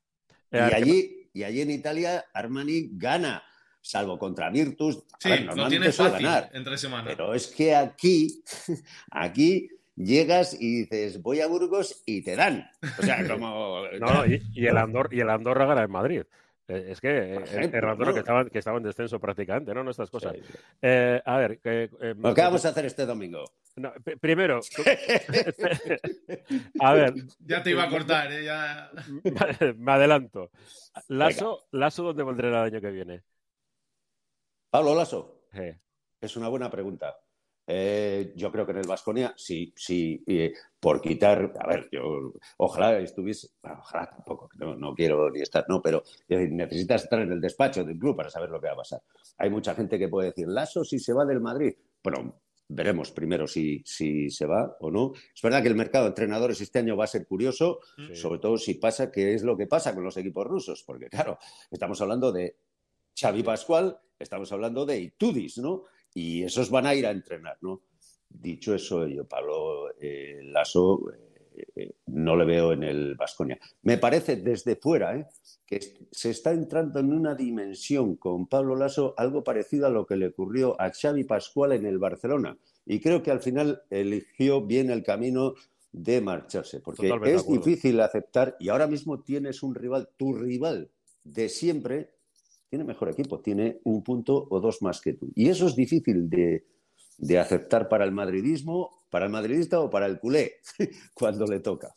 Y allí, y allí en Italia Armani gana salvo contra Virtus. Sí, no tiene fácil ganar. entre semana. Pero es que aquí, aquí llegas y dices, voy a Burgos y te dan. O sea, como... no, y, el Andor, y el Andorra gana en Madrid. Eh, es que eh, el Andorra que, estaba, que estaba en descenso prácticamente, ¿no? No estas cosas. Eh, a ver. ¿Qué vamos a hacer este domingo? Primero. a ver. Ya te iba a cortar, ¿eh? Ya... Me adelanto. Lazo, Lazo, ¿dónde volverá el año que viene? Pablo Lasso. Es una buena pregunta. Eh, yo creo que en el Vasconia, sí, sí, por quitar, a ver, yo ojalá estuviese, ojalá tampoco, no, quiero ni estar, no, pero necesitas estar en el despacho del club para saber lo que va a pasar. Hay mucha gente que puede decir, Lasso si se va del Madrid. Bueno, veremos primero si, si se va o no. Es verdad que el mercado de entrenadores este año va a ser curioso, sobre todo si pasa qué es lo que pasa con los equipos rusos, porque claro, estamos hablando de Xavi Pascual, estamos hablando de Itudis, ¿no? Y esos van a ir a entrenar, ¿no? Dicho eso, yo Pablo eh, Lasso eh, eh, no le veo en el Vasconia. Me parece desde fuera que se está entrando en una dimensión con Pablo Lasso algo parecido a lo que le ocurrió a Xavi Pascual en el Barcelona. y creo que al final eligió bien el camino de marcharse, porque es difícil aceptar y ahora mismo tienes un rival, tu rival de siempre, tiene mejor equipo, tiene un punto o dos más que tú. Y eso es difícil de, de aceptar para el madridismo, para el madridista o para el culé, cuando le toca.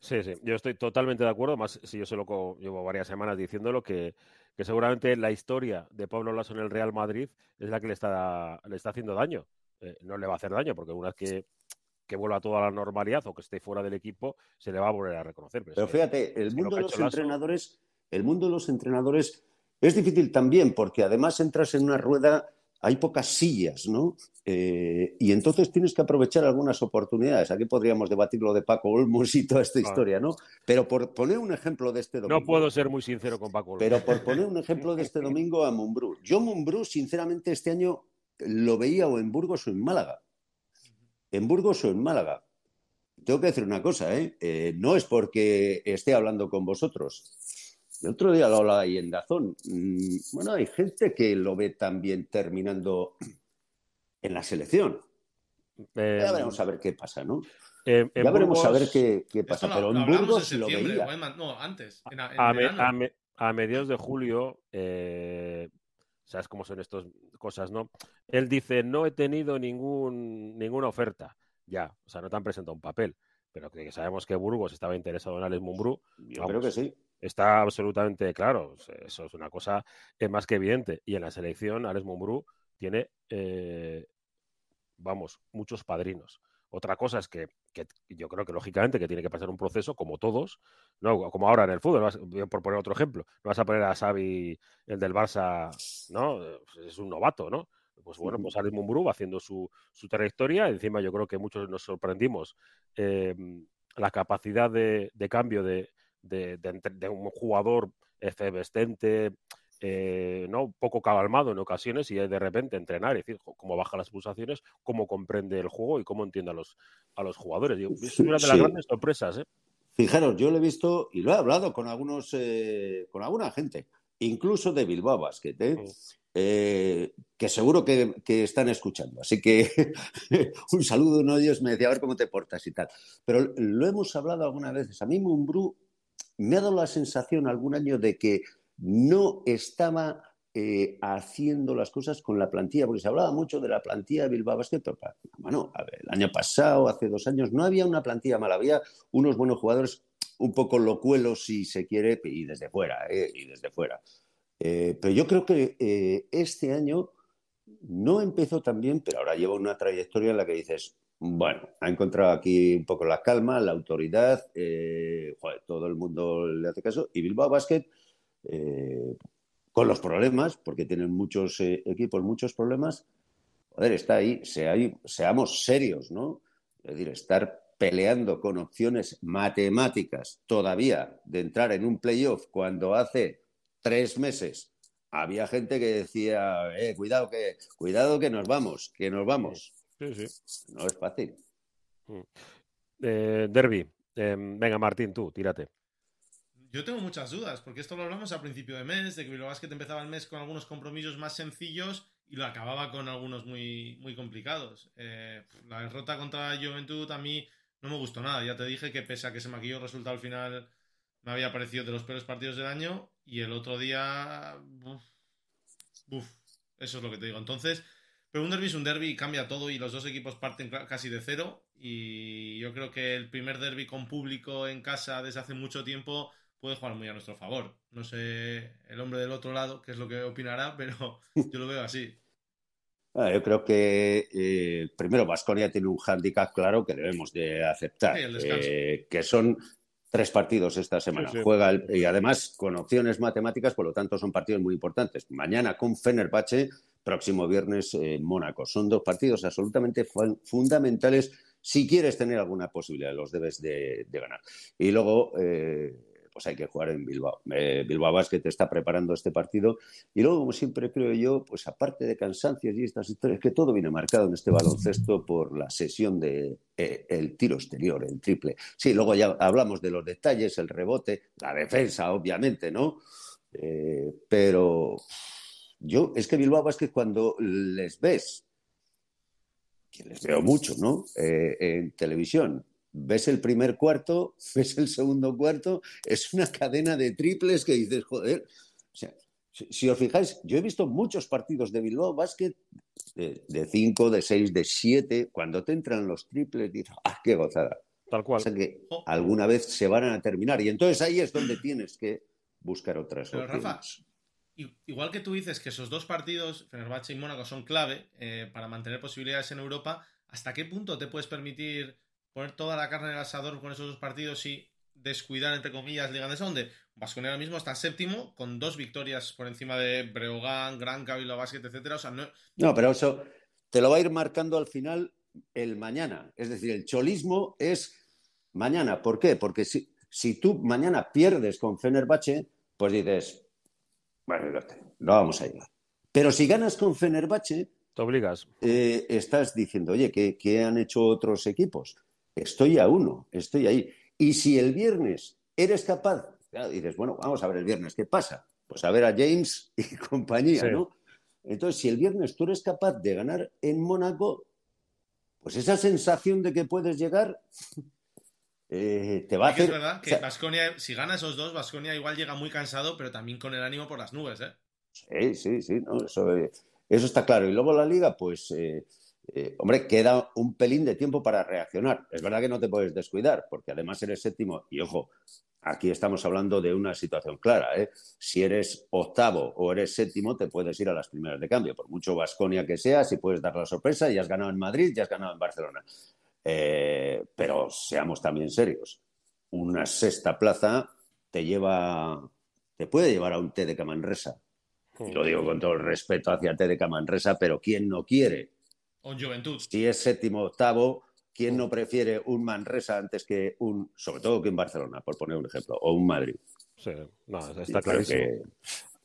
Sí, sí, yo estoy totalmente de acuerdo, más si yo se lo llevo varias semanas diciéndolo, que, que seguramente la historia de Pablo Lasso en el Real Madrid es la que le está, le está haciendo daño. Eh, no le va a hacer daño, porque una vez que, que vuelva a toda la normalidad o que esté fuera del equipo, se le va a volver a reconocer. Pero, fíjate, el mundo de los entrenadores, el mundo de los entrenadores es difícil también, porque además entras en una rueda hay pocas sillas, ¿no? Eh, y entonces tienes que aprovechar algunas oportunidades. Aquí podríamos debatir lo de Paco Olmos y toda esta historia, ¿no? Pero por poner un ejemplo de este domingo. No puedo ser muy sincero con Paco Olmos. Pero por poner un ejemplo de este domingo a Mumbrú. Yo Mumbrú, sinceramente, este año lo veía o en Burgos o en Málaga. En Burgos o en Málaga. Tengo que decir una cosa, ¿eh? eh no es porque esté hablando con vosotros el otro día lo hablaba ahí en Dazón. Mm, bueno, hay gente que lo ve también terminando en la selección. ya eh, veremos a ver qué pasa, ¿no? ya veremos a ver qué, pasa. pero en Burgos lo veía. No, antes. a, mediados de julio, eh, ¿sabes cómo son estas cosas, no? Él dice, no he tenido ningún, ninguna oferta. Ya, o sea, no te han presentado un papel. Pero que sabemos que Burgos estaba interesado en Alex Mumbrú. Yo creo que sí. Está absolutamente claro, eso es una cosa más que evidente. Y en la selección, Alex Mumbrú tiene, eh, vamos, muchos padrinos. Otra cosa es que, yo creo que lógicamente que tiene que pasar un proceso, como todos, no como ahora en el fútbol, por poner otro ejemplo, no vas a poner a Xavi, el del Barça, ¿no? Es un novato, ¿no? Pues bueno, pues Alex Mumbrú va haciendo su, su trayectoria. Encima yo creo que muchos nos sorprendimos em, la capacidad de cambio de, de, un jugador efervescente, eh, ¿no? poco calmado en ocasiones y de repente entrenar, es decir, cómo baja las pulsaciones, cómo comprende el juego y cómo entiende a los, a los jugadores. Es una de las grandes sorpresas. ¿eh? Fijaros, yo lo he visto y lo he hablado con algunos, eh, con alguna gente, incluso de Bilbao Basket, ¿eh? que seguro que, están escuchando. Así que un saludo, uno de ellos me decía, a ver cómo te portas y tal. Pero lo hemos hablado algunas veces. A mí Mumbrú me ha dado la sensación algún año de que no estaba eh, haciendo las cosas con la plantilla, porque se hablaba mucho de la plantilla de Bilbao Basket, pero el año pasado, hace dos años, no había una plantilla mala, había unos buenos jugadores un poco locuelos, si se quiere, y desde fuera, eh, y desde fuera. Eh, pero yo creo que este año no empezó tan bien, pero ahora lleva una trayectoria en la que dices, bueno, ha encontrado aquí un poco la calma, la autoridad, eh, todo el mundo le hace caso. Y Bilbao Basket, eh, con los problemas, porque tienen muchos eh, equipos, muchos problemas, joder, está ahí, seamos serios, ¿no? Es decir, estar peleando con opciones matemáticas todavía de entrar en un playoff cuando hace tres meses había gente que decía, eh, cuidado que, cuidado que nos vamos, que nos vamos. Sí, sí. No es fácil. Mm. Eh, Derby. Em, venga, Martín, tú, tírate. Yo tengo muchas dudas, porque esto lo hablamos a principio de mes, de que Bilbao Basket empezaba el mes con algunos compromisos más sencillos y lo acababa con algunos muy, muy complicados. Eh, la derrota contra Juventud a mí no me gustó nada. Ya te dije que pese a que se maquilló el resultado al final me había parecido de los peores partidos del año y el otro día... Uf, eso es lo que te digo. Entonces, pero un derby es un derby y cambia todo y los dos equipos parten casi de cero. Y yo creo que el primer derby con público en casa desde hace mucho tiempo puede jugar muy a nuestro favor. No sé el hombre del otro lado qué es lo que opinará, pero yo lo veo así. Yo creo que eh, primero Vasconia tiene un hándicap claro que debemos de aceptar, eh, que son tres partidos esta semana. Juega y además con opciones matemáticas, por lo tanto son partidos muy importantes. Mañana con Fenerbahce próximo viernes en Mónaco. Son dos partidos absolutamente fundamentales si quieres tener alguna posibilidad, los debes de, ganar. Y luego, eh, pues hay que jugar en Bilbao. Eh, Bilbao Basket está preparando este partido. Y luego, como siempre creo yo, pues aparte de cansancios y estas historias, que todo viene marcado en este baloncesto por la sesión de eh, el tiro exterior, el triple. Sí, luego ya hablamos de los detalles, el rebote, la defensa, obviamente, ¿no? pero yo, es que Bilbao Basket cuando les ves que les veo mucho, ¿no? Eh, en televisión. Ves el primer cuarto, ves el segundo cuarto, es una cadena de triples que dices, joder. O sea, si, os fijáis, yo he visto muchos partidos de Bilbao Basket de 5, de 6, de 7. Cuando te entran los triples, dices, ¡ah, qué gozada! Tal cual. O sea que alguna vez se van a terminar. Y entonces ahí es donde tienes que buscar otras Pero, Rafa, igual que tú dices que esos dos partidos, Fenerbahce y Mónaco, son clave eh, para mantener posibilidades en Europa, ¿hasta qué punto te puedes permitir poner toda la carne en el asador con esos dos partidos y descuidar, entre comillas, Liga de donde Vasconia ahora mismo está séptimo con dos victorias por encima de Breogán, Gran Cabildo Basket, etcétera. No... no, pero eso te lo va a ir marcando al final el mañana. Es decir, el cholismo es mañana. ¿Por qué? Porque si, si tú mañana pierdes con Fenerbahce, pues dices, bueno, no vamos a llegar. Pero si ganas con Fenerbahce, te obligas. Eh, estás diciendo, oye, ¿qué, han hecho otros equipos? Estoy a uno, estoy ahí. Y si el viernes eres capaz, dices, bueno, vamos a ver el viernes, ¿qué pasa? Pues a ver a James y compañía, ¿no? Entonces, si el viernes tú eres capaz de ganar en Mónaco, pues esa sensación de que puedes llegar eh, te va a hacer... Es verdad que Vasconia, si gana esos dos, Vasconia igual llega muy cansado, pero también con el ánimo por las nubes, ¿eh? Sí, sí, sí, eso, está claro. Y luego la liga, pues, eh, eh, hombre, queda un pelín de tiempo para reaccionar. Es verdad que no te puedes descuidar, porque además eres séptimo. Y ojo, aquí estamos hablando de una situación clara. ¿eh? Si eres octavo o eres séptimo, te puedes ir a las primeras de cambio. Por mucho Vasconia que seas, y puedes dar la sorpresa, y has ganado en Madrid, ya has ganado en Barcelona. Eh, pero seamos también serios. Una sexta plaza te lleva, te puede llevar a un T de Camanresa. Y lo digo con todo el respeto hacia T de Camanresa, pero ¿quién no quiere? Un Juventud. Si es séptimo octavo, ¿quién no prefiere un Manresa antes que un, sobre todo que un Barcelona, por poner un ejemplo, o un Madrid? Sí, no, está clarísimo.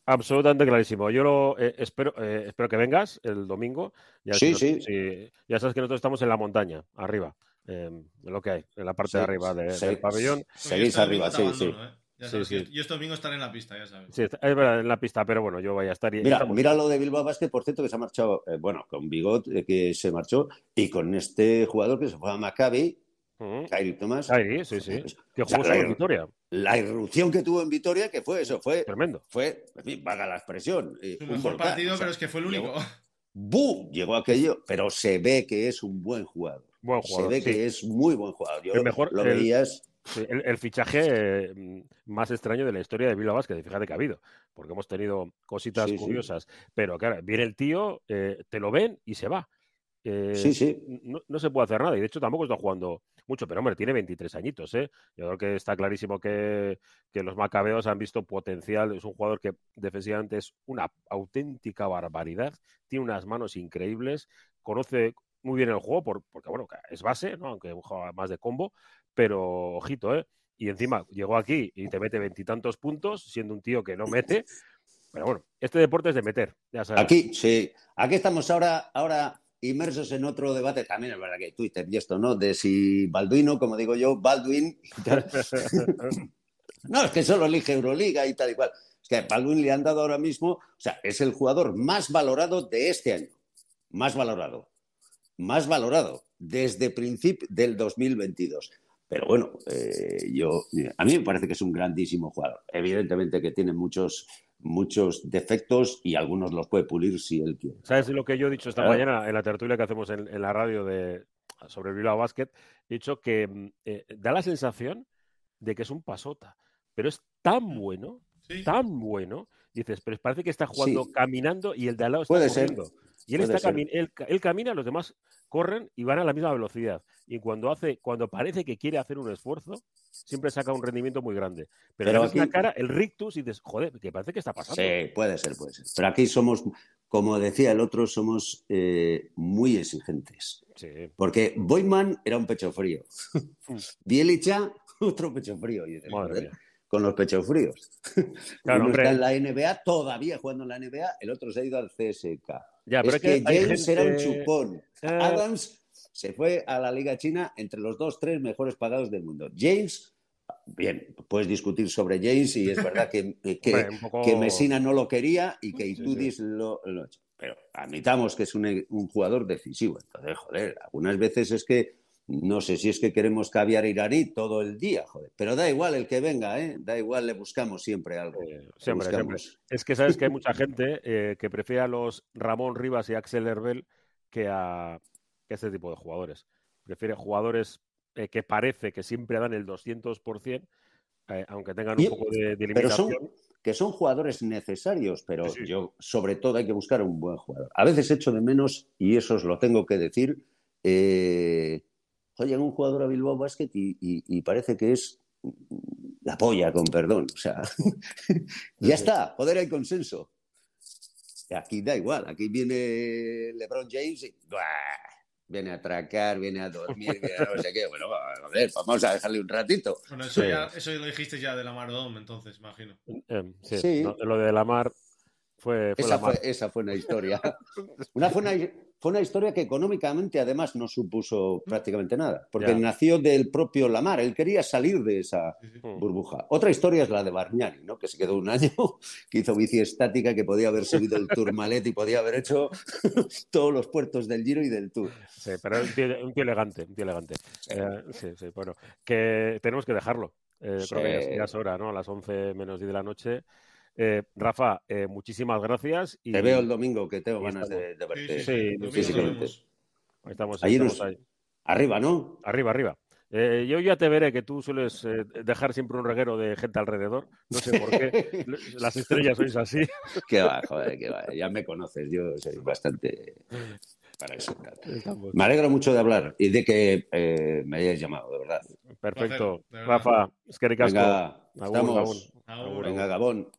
Absolutamente clarísimo. Yo lo, eh, espero, eh, espero que vengas el domingo. Ya sí, sí. ya sabes que nosotros estamos en la montaña, arriba, en lo que hay, en la parte de arriba del pabellón. Seguís arriba, sí, sí. Sí, sí. Yo este domingo estaré en la pista, ya sabes. Sí, es verdad, en la pista, pero bueno, yo voy a estar. Mira, mira lo de Bilbao Basket, por cierto, que se ha marchado, eh, bueno, con Bigot, que se marchó, y con este jugador que se fue a Maccabi, Kairi Thomas. Kairi, sí, sí. Que jugó la, en Vitoria. La irrupción que tuvo en Vitoria, que fue eso, fue. Tremendo. Fue, en fin, vaga la expresión. Su mejor partido, pero es que fue el único. ¡Bu! Llegó aquello, pero se ve que es un buen jugador. Buen jugador se ve que es muy buen jugador. Yo mejor, lo veías. el, fichaje mm, más extraño de la historia de Bilbao Vázquez, fíjate que ha habido, porque hemos tenido cositas curiosas, pero claro, viene el tío, eh, te lo ven y se va. Eh, sí, sí. No, se puede hacer nada y de hecho tampoco está jugando mucho, pero hombre, tiene 23 añitos, ¿eh? Yo creo que está clarísimo que, los macabeos han visto potencial, es un jugador que defensivamente es una auténtica barbaridad, tiene unas manos increíbles, conoce muy bien el juego porque, bueno, es base, ¿no? Aunque juega más de combo, pero ojito, ¿eh? Y encima llegó aquí y te mete veintitantos puntos, siendo un tío que no mete. Pero bueno, este deporte es de meter, ya sabes. Aquí, sí. Aquí estamos ahora, ahora inmersos en otro debate, también es verdad que Twitter y esto, ¿no? De si Balduino, como digo yo, Baldwin. no, es que solo elige Euroliga y tal y cual. Es que a Baldwin le han dado ahora mismo, o sea, es el jugador más valorado de este año. Más valorado. Más valorado desde principio del 2022. Pero bueno, eh, yo, a mí me parece que es un grandísimo jugador. Evidentemente que tiene muchos muchos defectos y algunos los puede pulir si él quiere. ¿Sabes lo que yo he dicho esta mañana en la tertulia que hacemos en, la radio de, sobre el Bilbao Basket? He dicho que mm, eh, da la sensación de que es un pasota, pero es tan bueno, tan bueno, dices, pero parece que está jugando caminando y el de al lado está puede corriendo. Y él, está él, él, camina, los demás corren y van a la misma velocidad. Y cuando hace, cuando parece que quiere hacer un esfuerzo, siempre saca un rendimiento muy grande. Pero, Pero aquí... la cara, el rictus y dices, joder, que parece que está pasando. Sí, puede ser, puede ser. Pero aquí somos, como decía el otro, somos eh, muy exigentes. Sí. Porque Boyman era un pecho frío. Mm. Bielicha, otro pecho frío. con los pechos fríos. Uno está en la NBA, todavía jugando en la NBA, el otro se ha ido al CSK. Ya, pero es, que, James era un chupón. Eh, Adams se fue a la Liga China entre los dos, tres mejores pagados del mundo. James, bien, puedes discutir sobre James y es verdad que, que, Messina no lo quería y que Itudis lo, lo, pero admitamos que es un, un jugador decisivo. Entonces, joder, algunas veces es que no sé si es que queremos caviar iraní todo el día, joder. Pero da igual el que venga, ¿eh? Da igual, le buscamos siempre algo. Eh, siempre, siempre. Es que sabes que hay mucha gente eh, que prefiere a los Ramón Rivas y Axel Herbel que a, que este tipo de jugadores. Prefiere jugadores eh, que parece que siempre dan el 200%, eh, aunque tengan un poco de, de limitación. Pero son, que son jugadores necesarios, pero sí, sí. yo, sobre todo, hay que buscar un buen jugador. A veces echo de menos, y eso os lo tengo que decir, eh, llega un jugador a Bilbao Basket y, y, y, parece que es la polla, con perdón. O sea, ya está, joder, hay consenso. Aquí da igual, aquí viene LeBron James y ¡buah! viene a atracar, viene a dormir, viene a no sé qué. Bueno, a ver, vamos a dejarle un ratito. Bueno, eso, sí. ya, eso lo dijiste ya de la Mar Dome, entonces, imagino. Eh, sí, sí. No, lo de la Mar fue, fue esa. Fue, esa fue una historia. una, fue una, fue una historia que económicamente además no supuso prácticamente nada, porque nació del propio Lamar, él quería salir de esa burbuja. Otra historia es la de Bargnani, ¿no? que se quedó un año, que hizo bici estática, que podía haber subido el Tourmalet y podía haber hecho todos los puertos del Giro y del Tour. Sí, pero un tío, un tío elegante, un tío elegante. Sí. Eh, sí, sí, bueno, que tenemos que dejarlo. Eh, sí. Creo que ya es, ya es hora, ¿no? A las 11 menos 10 de la noche. Eh, Rafa, eh, muchísimas gracias. Y... Te veo el domingo, que tengo ganas de, de, verte sí, sí, físicamente. Ahí estamos, ahí estamos nos... ahí. Arriba, ¿no? Arriba, arriba. Eh, yo ya te veré que tú sueles eh, dejar siempre un reguero de gente alrededor. No sé por qué. Las estrellas sois así. Qué va, joder, qué va. Ya me conoces. Yo soy bastante para eso. Estamos. Me alegro mucho de hablar y de que eh, me hayáis llamado, de verdad. Perfecto. Placer, de verdad. Rafa, es que ricasco. Venga, agur, estamos. Agur. Agur. Venga, Gabón.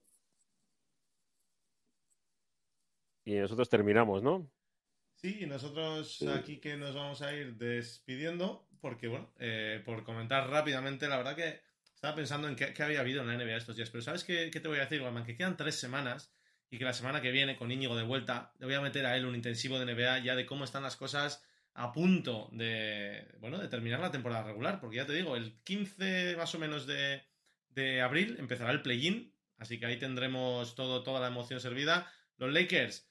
Y nosotros terminamos, ¿no? Sí, nosotros sí. aquí que nos vamos a ir despidiendo, porque bueno, eh, por comentar rápidamente, la verdad que estaba pensando en qué, qué, había habido en la NBA estos días, pero ¿sabes qué, qué te voy a decir, Guayman? Que quedan tres semanas y que la semana que viene, con Íñigo de vuelta, le voy a meter a él un intensivo de NBA ya de cómo están las cosas a punto de, bueno, de terminar la temporada regular, porque ya te digo, el 15 más o menos de, de abril empezará el play-in, así que ahí tendremos todo, toda la emoción servida. Los Lakers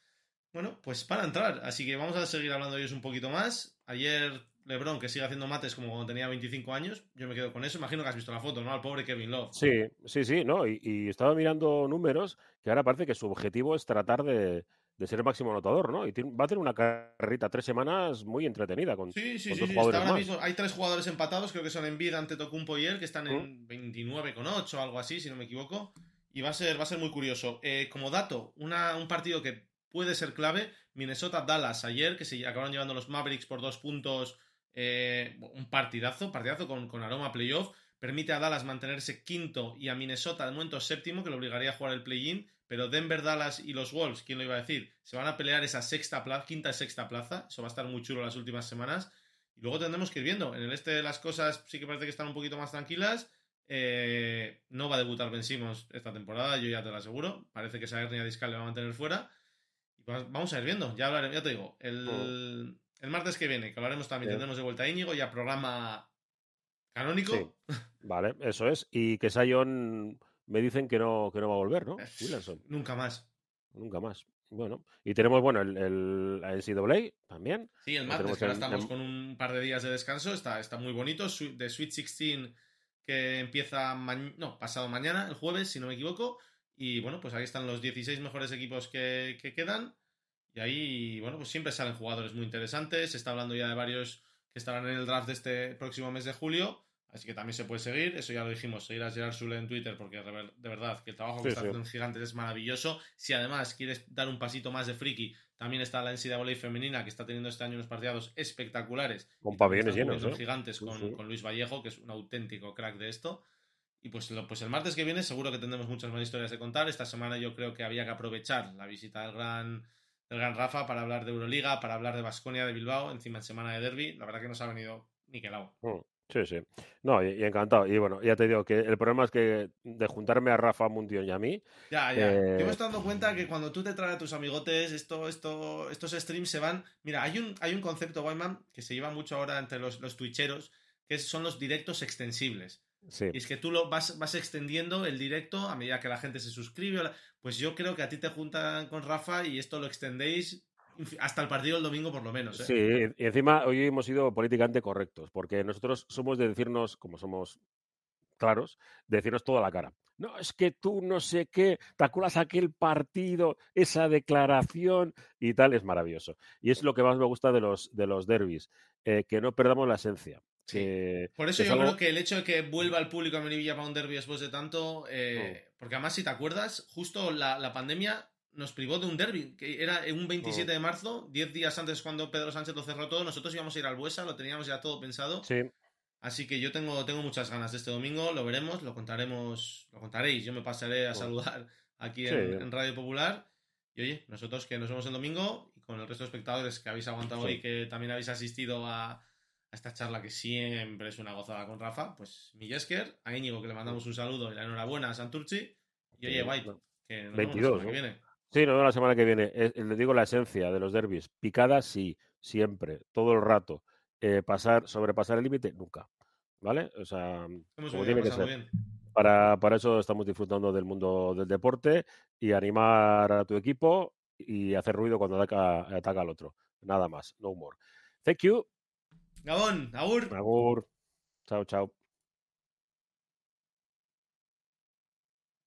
bueno, pues para entrar. Así que vamos a seguir hablando de ellos un poquito más. Ayer LeBron, que sigue haciendo mates como cuando tenía 25 años, yo me quedo con eso. Imagino que has visto la foto, ¿no? Al pobre Kevin Love. Sí, sí, sí, ¿no? Y, y estaba mirando números que ahora parece que su objetivo es tratar de, de ser el máximo anotador, ¿no? Y va a tener una carrerita tres semanas muy entretenida con, sí, sí, con sí, dos sí. jugadores ahora más. mismo hay tres jugadores empatados, creo que son Embiid, Antetokounmpo y él, que están en ¿Mm? 29,8 o algo así, si no me equivoco. Y va a ser, va a ser muy curioso. Eh, como dato, una, un partido que puede ser clave. Minnesota-Dallas ayer, que se acabaron llevando los Mavericks por dos puntos. Eh, un partidazo, partidazo con, aroma playoff. Permite a Dallas mantenerse quinto y a Minnesota de momento séptimo, que lo obligaría a jugar el play-in. Pero Denver, Dallas y los Wolves, ¿quién lo iba a decir? Se van a pelear esa sexta plaza, quinta y sexta plaza. Eso va a estar muy chulo las últimas semanas. Y luego tendremos que ir viendo. En el este las cosas sí que parece que están un poquito más tranquilas. Eh, no va a debutar Ben esta temporada, yo ya te lo aseguro. Parece que esa hernia discal le va a mantener fuera. Vamos a ir viendo, ya hablaremos, ya te digo, el, el martes que viene, que hablaremos también, Bien. tendremos de vuelta a Íñigo, ya programa canónico. Sí. Vale, eso es. Y que Sion me dicen que no, que no va a volver, ¿no? Williamson. Nunca más. Nunca más. Bueno, y tenemos, bueno, el, el la NCAA también. Sí, el martes, que ahora estamos en... con un par de días de descanso, está, está muy bonito. De Sweet 16 que empieza, ma... no, pasado mañana, el jueves, si no me equivoco. Y bueno, pues ahí están los 16 mejores equipos que, que, quedan. Y ahí, bueno, pues siempre salen jugadores muy interesantes. Se está hablando ya de varios que estarán en el draft de este próximo mes de julio. Así que también se puede seguir. Eso ya lo dijimos, seguir a Gerard Sule en Twitter, porque de verdad que el trabajo que sí, está haciendo sí. en Gigantes es maravilloso. Si además quieres dar un pasito más de friki, también está la NCAA femenina, que está teniendo este año unos partidos espectaculares. Con pabellones llenos. ¿eh? Gigantes con Luis Vallejo, que es un auténtico crack de esto. Y pues, lo, pues el martes que viene seguro que tendremos muchas más historias de contar. Esta semana yo creo que había que aprovechar la visita del gran, del gran Rafa para hablar de Euroliga, para hablar de Basconia, de Bilbao, encima en semana de derby. La verdad que nos ha venido niquelado. Mm. Sí, sí. No, y, y, encantado. Y bueno, ya te digo que el problema es que de juntarme a Rafa Mundión y a mí. Ya, ya. Eh... Yo me estoy dando cuenta que cuando tú te traes a tus amigotes, esto, esto, estos streams se van. Mira, hay un, hay un concepto, Wyman, que se lleva mucho ahora entre los, los twitcheros, que son los directos extensibles. Sí. Y es que tú lo vas, vas extendiendo el directo a medida que la gente se suscribe. Pues yo creo que a ti te juntan con Rafa y esto lo extendéis hasta el partido del domingo por lo menos. ¿eh? Sí, y encima hoy hemos sido políticamente correctos, porque nosotros somos de decirnos, como somos claros, de decirnos toda la cara. No, es que tú no sé qué, te acuerdas aquel partido, esa declaración y tal, es maravilloso. Y es lo que más me gusta de los, de los derbis, eh, que no perdamos la esencia. Sí. que- Por eso es yo algo- creo que el hecho de que vuelva el público a Melilla para un derby después de tanto. eh, Porque además, si te acuerdas, justo la, la pandemia nos privó de un derby, que era un 27 de marzo, 10 días antes cuando Pedro Sánchez lo cerró todo. Nosotros íbamos a ir al Buesa, lo teníamos ya todo pensado. Sí, Así que yo tengo, tengo muchas ganas de este domingo, lo veremos, lo contaremos, lo contaréis. Yo me pasaré a saludar aquí Sí. en, en Radio Popular. Y oye, nosotros que nos vemos el domingo y con el resto de espectadores que habéis aguantado Sí. hoy, que también habéis asistido a, a esta charla que siempre es una gozada con Rafa, pues Millesker, a Íñigo que le mandamos un saludo y la enhorabuena a Santurci. Y oye, White, que nos 22, vemos la semana ¿no? que viene. Sí, nos vemos la semana que viene. Es- le digo la esencia de los derbis. Picada, sí, siempre, todo el rato. Eh, pasar, sobrepasar el límite, nunca. ¿Vale? O sea, Hemos como venido tiene que pasando ser. bien. Para, para eso estamos disfrutando del mundo del deporte y animar a tu equipo y hacer ruido cuando ataca, ataca al otro. Nada más, no more. Thank you. Gabón, Agur. Agur. Chao, chao.